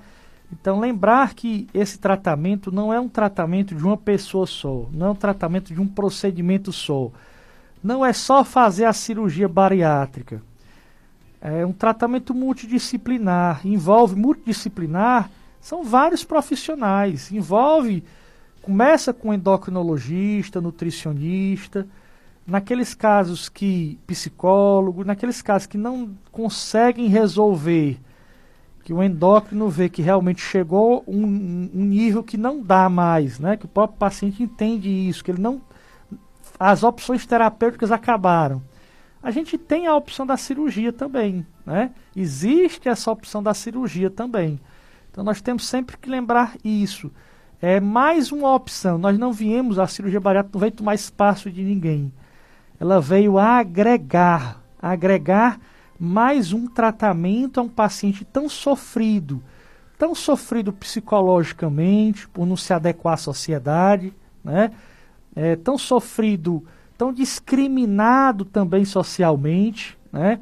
Então lembrar que esse tratamento não é um tratamento de uma pessoa só, não é um tratamento de um procedimento só. Não é só fazer a cirurgia bariátrica. É um tratamento multidisciplinar, envolve multidisciplinar, são vários profissionais, envolve Começa com endocrinologista, nutricionista, naqueles casos que psicólogo, naqueles casos que não conseguem resolver, que o endócrino vê que realmente chegou um, um nível que não dá mais, né? Que o próprio paciente entende isso, que ele não as opções terapêuticas acabaram. A gente tem a opção da cirurgia também, né? Existe essa opção da cirurgia também. Então nós temos sempre que lembrar isso é mais uma opção. Nós não viemos, a cirurgia bariátrica não veio tomar espaço de ninguém. Ela veio agregar, agregar mais um tratamento a um paciente tão sofrido, tão sofrido psicologicamente, por não se adequar à sociedade, né? É, tão sofrido, tão discriminado também socialmente, né?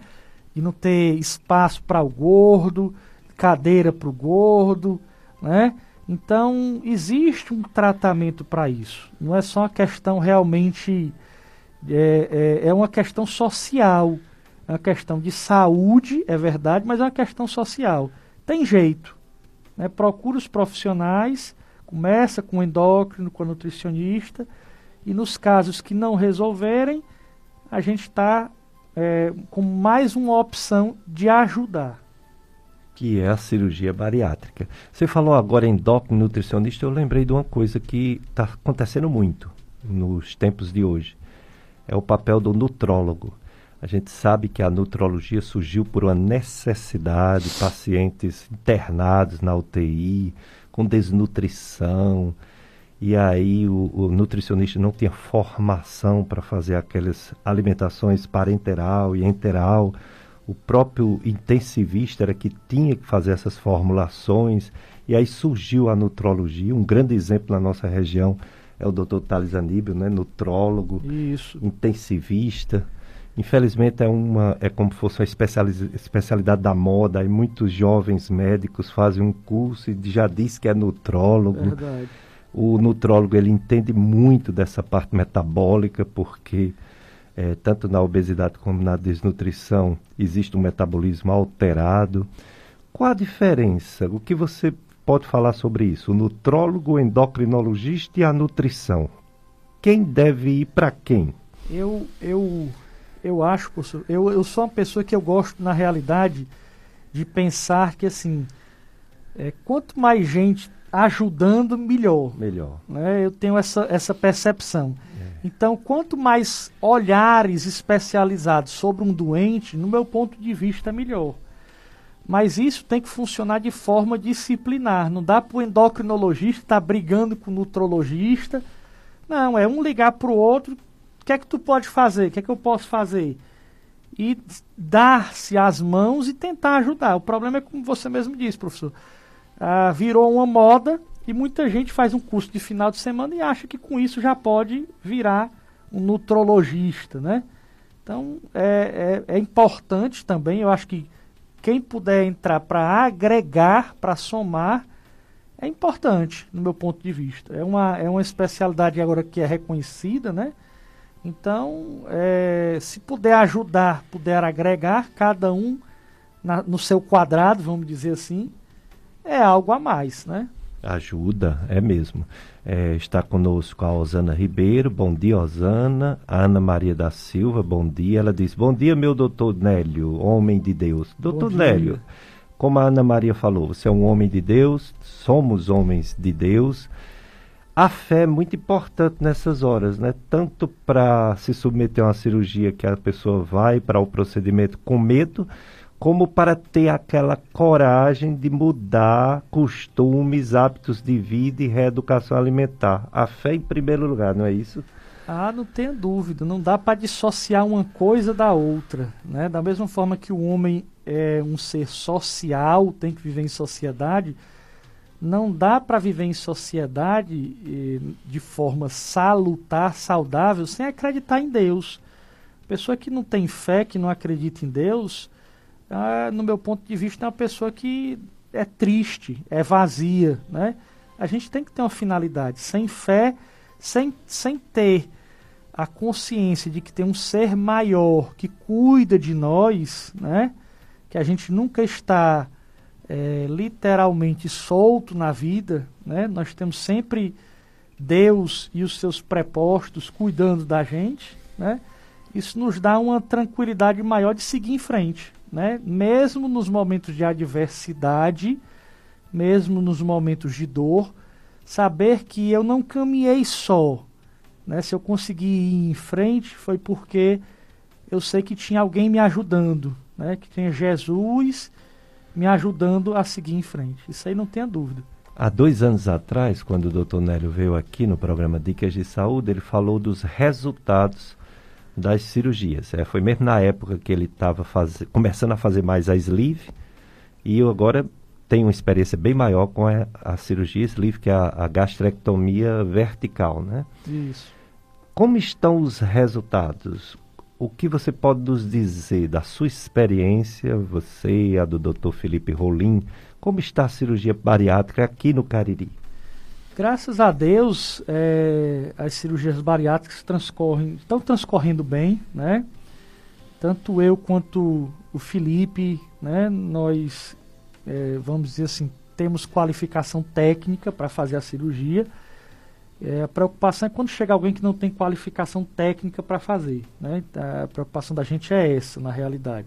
E não ter espaço para o gordo, cadeira para o gordo, né? Então, existe um tratamento para isso. Não é só uma questão realmente. É, é, é, uma questão social. É uma questão de saúde, é verdade, mas é uma questão social. Tem jeito. Né? Procura os profissionais, começa com o endócrino, com a nutricionista, e nos casos que não resolverem, a gente está é, com mais uma opção de ajudar que é a cirurgia bariátrica. Você falou agora em endócrino nutricionista, eu lembrei de uma coisa que está acontecendo muito nos tempos de hoje. É o papel do nutrólogo. A gente sabe que a nutrologia surgiu por uma necessidade, pacientes internados na UTI, com desnutrição, e aí o, o nutricionista não tinha formação para fazer aquelas alimentações parenteral e enteral o próprio intensivista era que tinha que fazer essas formulações, e aí surgiu a nutrologia, um grande exemplo na nossa região é o Dr. Thales Aníbal, né, nutrólogo, Isso. intensivista. Infelizmente é uma é como se fosse a especialidade da moda e muitos jovens médicos fazem um curso e já diz que é nutrólogo. Verdade. O nutrólogo ele entende muito dessa parte metabólica porque é, tanto na obesidade como na desnutrição existe um metabolismo alterado. Qual a diferença? O que você pode falar sobre isso? O nutrólogo, o endocrinologista e a nutrição. Quem deve ir para quem? Eu, eu, eu acho, professor, eu, eu sou uma pessoa que eu gosto, na realidade, de pensar que, assim, é, quanto mais gente ajudando, melhor. Melhor. Né? Eu tenho essa, essa percepção. É. Então, quanto mais olhares especializados sobre um doente, no meu ponto de vista, melhor. Mas isso tem que funcionar de forma disciplinar. Não dá para o endocrinologista estar tá brigando com o nutrologista. Não, é um ligar para o outro. O que é que tu pode fazer? O que é que eu posso fazer? E dar-se as mãos e tentar ajudar. O problema é como você mesmo disse, professor. Ah, virou uma moda e muita gente faz um curso de final de semana e acha que com isso já pode virar um nutrologista, né? Então é, é, é importante também, eu acho que quem puder entrar para agregar, para somar, é importante, no meu ponto de vista. É uma, é uma especialidade agora que é reconhecida, né? Então, é, se puder ajudar, puder agregar, cada um na, no seu quadrado, vamos dizer assim, é algo a mais, né? Ajuda, é mesmo. É, está conosco a Osana Ribeiro. Bom dia, Osana. A Ana Maria da Silva, bom dia. Ela diz: Bom dia, meu doutor Nélio, homem de Deus. Doutor Nélio, como a Ana Maria falou, você é um homem de Deus, somos homens de Deus. A fé é muito importante nessas horas, né? Tanto para se submeter a uma cirurgia que a pessoa vai para o procedimento com medo, como para ter aquela coragem de mudar costumes, hábitos de vida e reeducação alimentar. A fé em primeiro lugar, não é isso? Ah, não tenha dúvida. Não dá para dissociar uma coisa da outra. Né? Da mesma forma que o homem é um ser social, tem que viver em sociedade, não dá para viver em sociedade eh, de forma salutar, saudável, sem acreditar em Deus. Pessoa que não tem fé, que não acredita em Deus, ah, no meu ponto de vista, é uma pessoa que é triste, é vazia, né? A gente tem que ter uma finalidade. Sem fé, sem, sem ter a consciência de que tem um ser maior que cuida de nós, né? Que a gente nunca está é, literalmente solto na vida, né? Nós temos sempre Deus e os seus prepostos cuidando da gente, né? Isso nos dá uma tranquilidade maior de seguir em frente né? mesmo nos momentos de adversidade, mesmo nos momentos de dor, saber que eu não caminhei só. Né? Se eu consegui ir em frente, foi porque eu sei que tinha alguém me ajudando, né? que tinha Jesus me ajudando a seguir em frente. Isso aí não tenha dúvida. Há dois anos atrás, quando o doutor Nélio veio aqui no programa Dicas de Saúde, ele falou dos resultados das cirurgias. É, foi mesmo na época que ele estava começando a fazer mais a sleeve e eu agora tenho uma experiência bem maior com a, a cirurgia sleeve, que é a, a, gastrectomia vertical, né? Isso. Como estão os resultados? O que você pode nos dizer da sua experiência, você e a do Dr. Felipe Rolim, como está a cirurgia bariátrica aqui no Cariri? Graças a Deus, é, as cirurgias bariátricas transcorrem, estão transcorrendo bem, né? Tanto eu quanto o Felipe, né? Nós, é, vamos dizer assim, temos qualificação técnica para fazer a cirurgia. É, a preocupação é quando chega alguém que não tem qualificação técnica para fazer. Né? A preocupação da gente é essa, na realidade.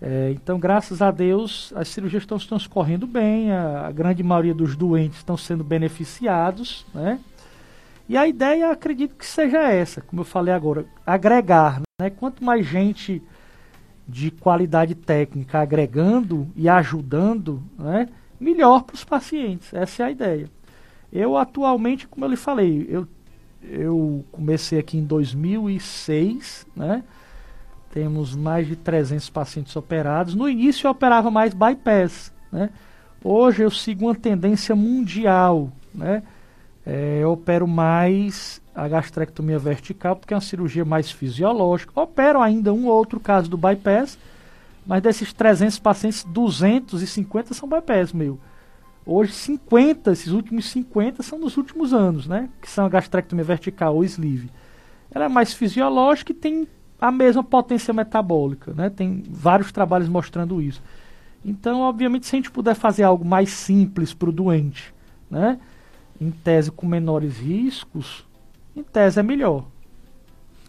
É, então, graças a Deus, as cirurgias estão transcorrendo bem, a, a, grande maioria dos doentes estão sendo beneficiados, né? E a ideia, acredito que seja essa, como eu falei agora, agregar, né? Quanto mais gente de qualidade técnica agregando e ajudando, né? Melhor para os pacientes, essa é a ideia. Eu atualmente, como eu lhe falei, eu, eu comecei aqui em 2006, né? Temos mais de 300 pacientes operados. No início eu operava mais bypass, né? Hoje eu sigo uma tendência mundial, né? É, eu opero mais a gastrectomia vertical porque é uma cirurgia mais fisiológica. Opero ainda um ou outro caso do bypass, mas desses 300 pacientes, 250 são bypass meu. Hoje 50, esses últimos 50 são dos últimos anos, né? Que são a gastrectomia vertical ou sleeve. Ela é mais fisiológica e tem a mesma potência metabólica, né? Tem vários trabalhos mostrando isso. Então, obviamente, se a gente puder fazer algo mais simples para o doente, né? Em tese com menores riscos, em tese é melhor.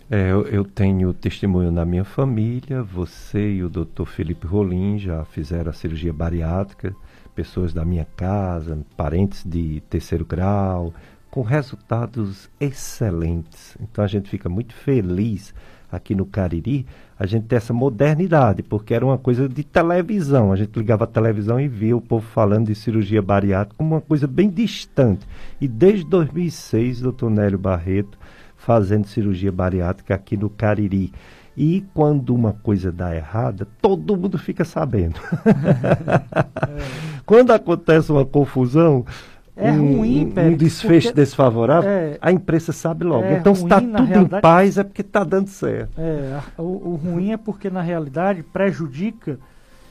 É, eu, eu, tenho testemunho na minha família, você e o Dr. Felipe Rolim já fizeram a cirurgia bariátrica, pessoas da minha casa, parentes de terceiro grau, com resultados excelentes. Então a gente fica muito feliz aqui no Cariri, a gente ter essa modernidade, porque era uma coisa de televisão. A gente ligava a televisão e via o povo falando de cirurgia bariátrica como uma coisa bem distante. E desde 2006, doutor Nélio Barreto fazendo cirurgia bariátrica aqui no Cariri. E quando uma coisa dá errada, todo mundo fica sabendo. <laughs> <laughs> quando acontece uma confusão, é um, ruim, um desfecho porque... desfavorável, é, a imprensa sabe logo. É então, se está tudo realidade... em paz, é porque está dando certo. É, o, o, ruim é porque, na realidade, prejudica,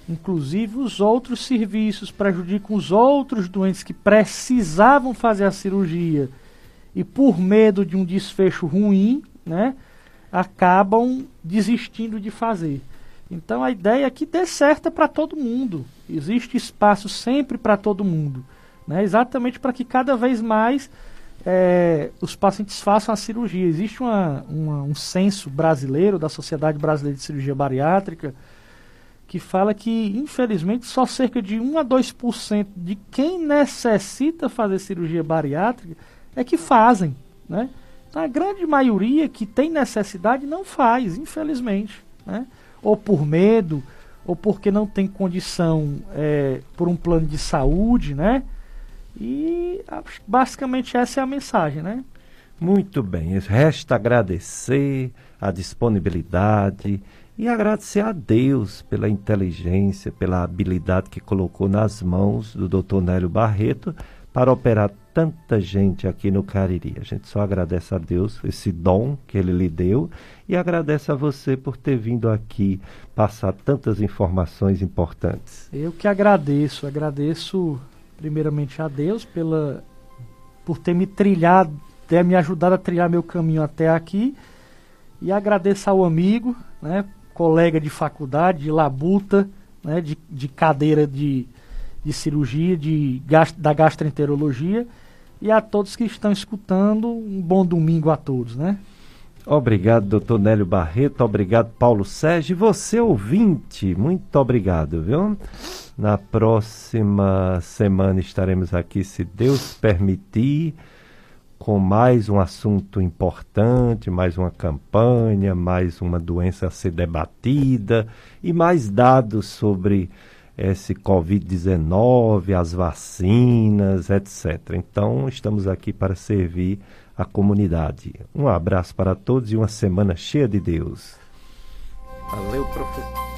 inclusive, os outros serviços, prejudicam os outros doentes que precisavam fazer a cirurgia e, por medo de um desfecho ruim, né, acabam desistindo de fazer. Então, a ideia é que dê certo para todo mundo. Existe espaço sempre para todo mundo né? exatamente para que cada vez mais é, os pacientes façam a cirurgia. Existe uma, uma, um censo brasileiro da Sociedade Brasileira de Cirurgia Bariátrica que fala que, infelizmente, só cerca de 1 a 2% de quem necessita fazer cirurgia bariátrica é que fazem. Né? Então, a grande maioria que tem necessidade não faz, infelizmente. Né? Ou por medo, ou porque não tem condição é, por um plano de saúde, né? E basicamente essa é a mensagem, né? Muito bem. Resta agradecer a disponibilidade e agradecer a Deus pela inteligência, pela habilidade que colocou nas mãos do Dr. Nélio Barreto para operar tanta gente aqui no Cariri. A gente só agradece a Deus esse dom que ele lhe deu e agradece a você por ter vindo aqui passar tantas informações importantes. Eu que agradeço, agradeço primeiramente a Deus pela por ter me trilhado, ter me ajudado a trilhar meu caminho até aqui e agradeço ao amigo, né, colega de faculdade, de labuta, né, de, de cadeira de, de cirurgia, de da gastroenterologia e a todos que estão escutando, um bom domingo a todos, né? Obrigado, doutor Nélio Barreto. Obrigado, Paulo Sérgio. E você, ouvinte, muito obrigado, viu? Na próxima semana estaremos aqui, se Deus permitir, com mais um assunto importante, mais uma campanha, mais uma doença a ser debatida e mais dados sobre esse Covid-19, as vacinas, etc. Então, estamos aqui para servir a comunidade. Um abraço para todos e uma semana cheia de Deus. Valeu, professor.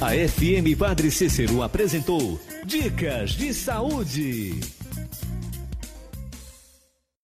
A FM Padre Cícero apresentou Dicas de Saúde.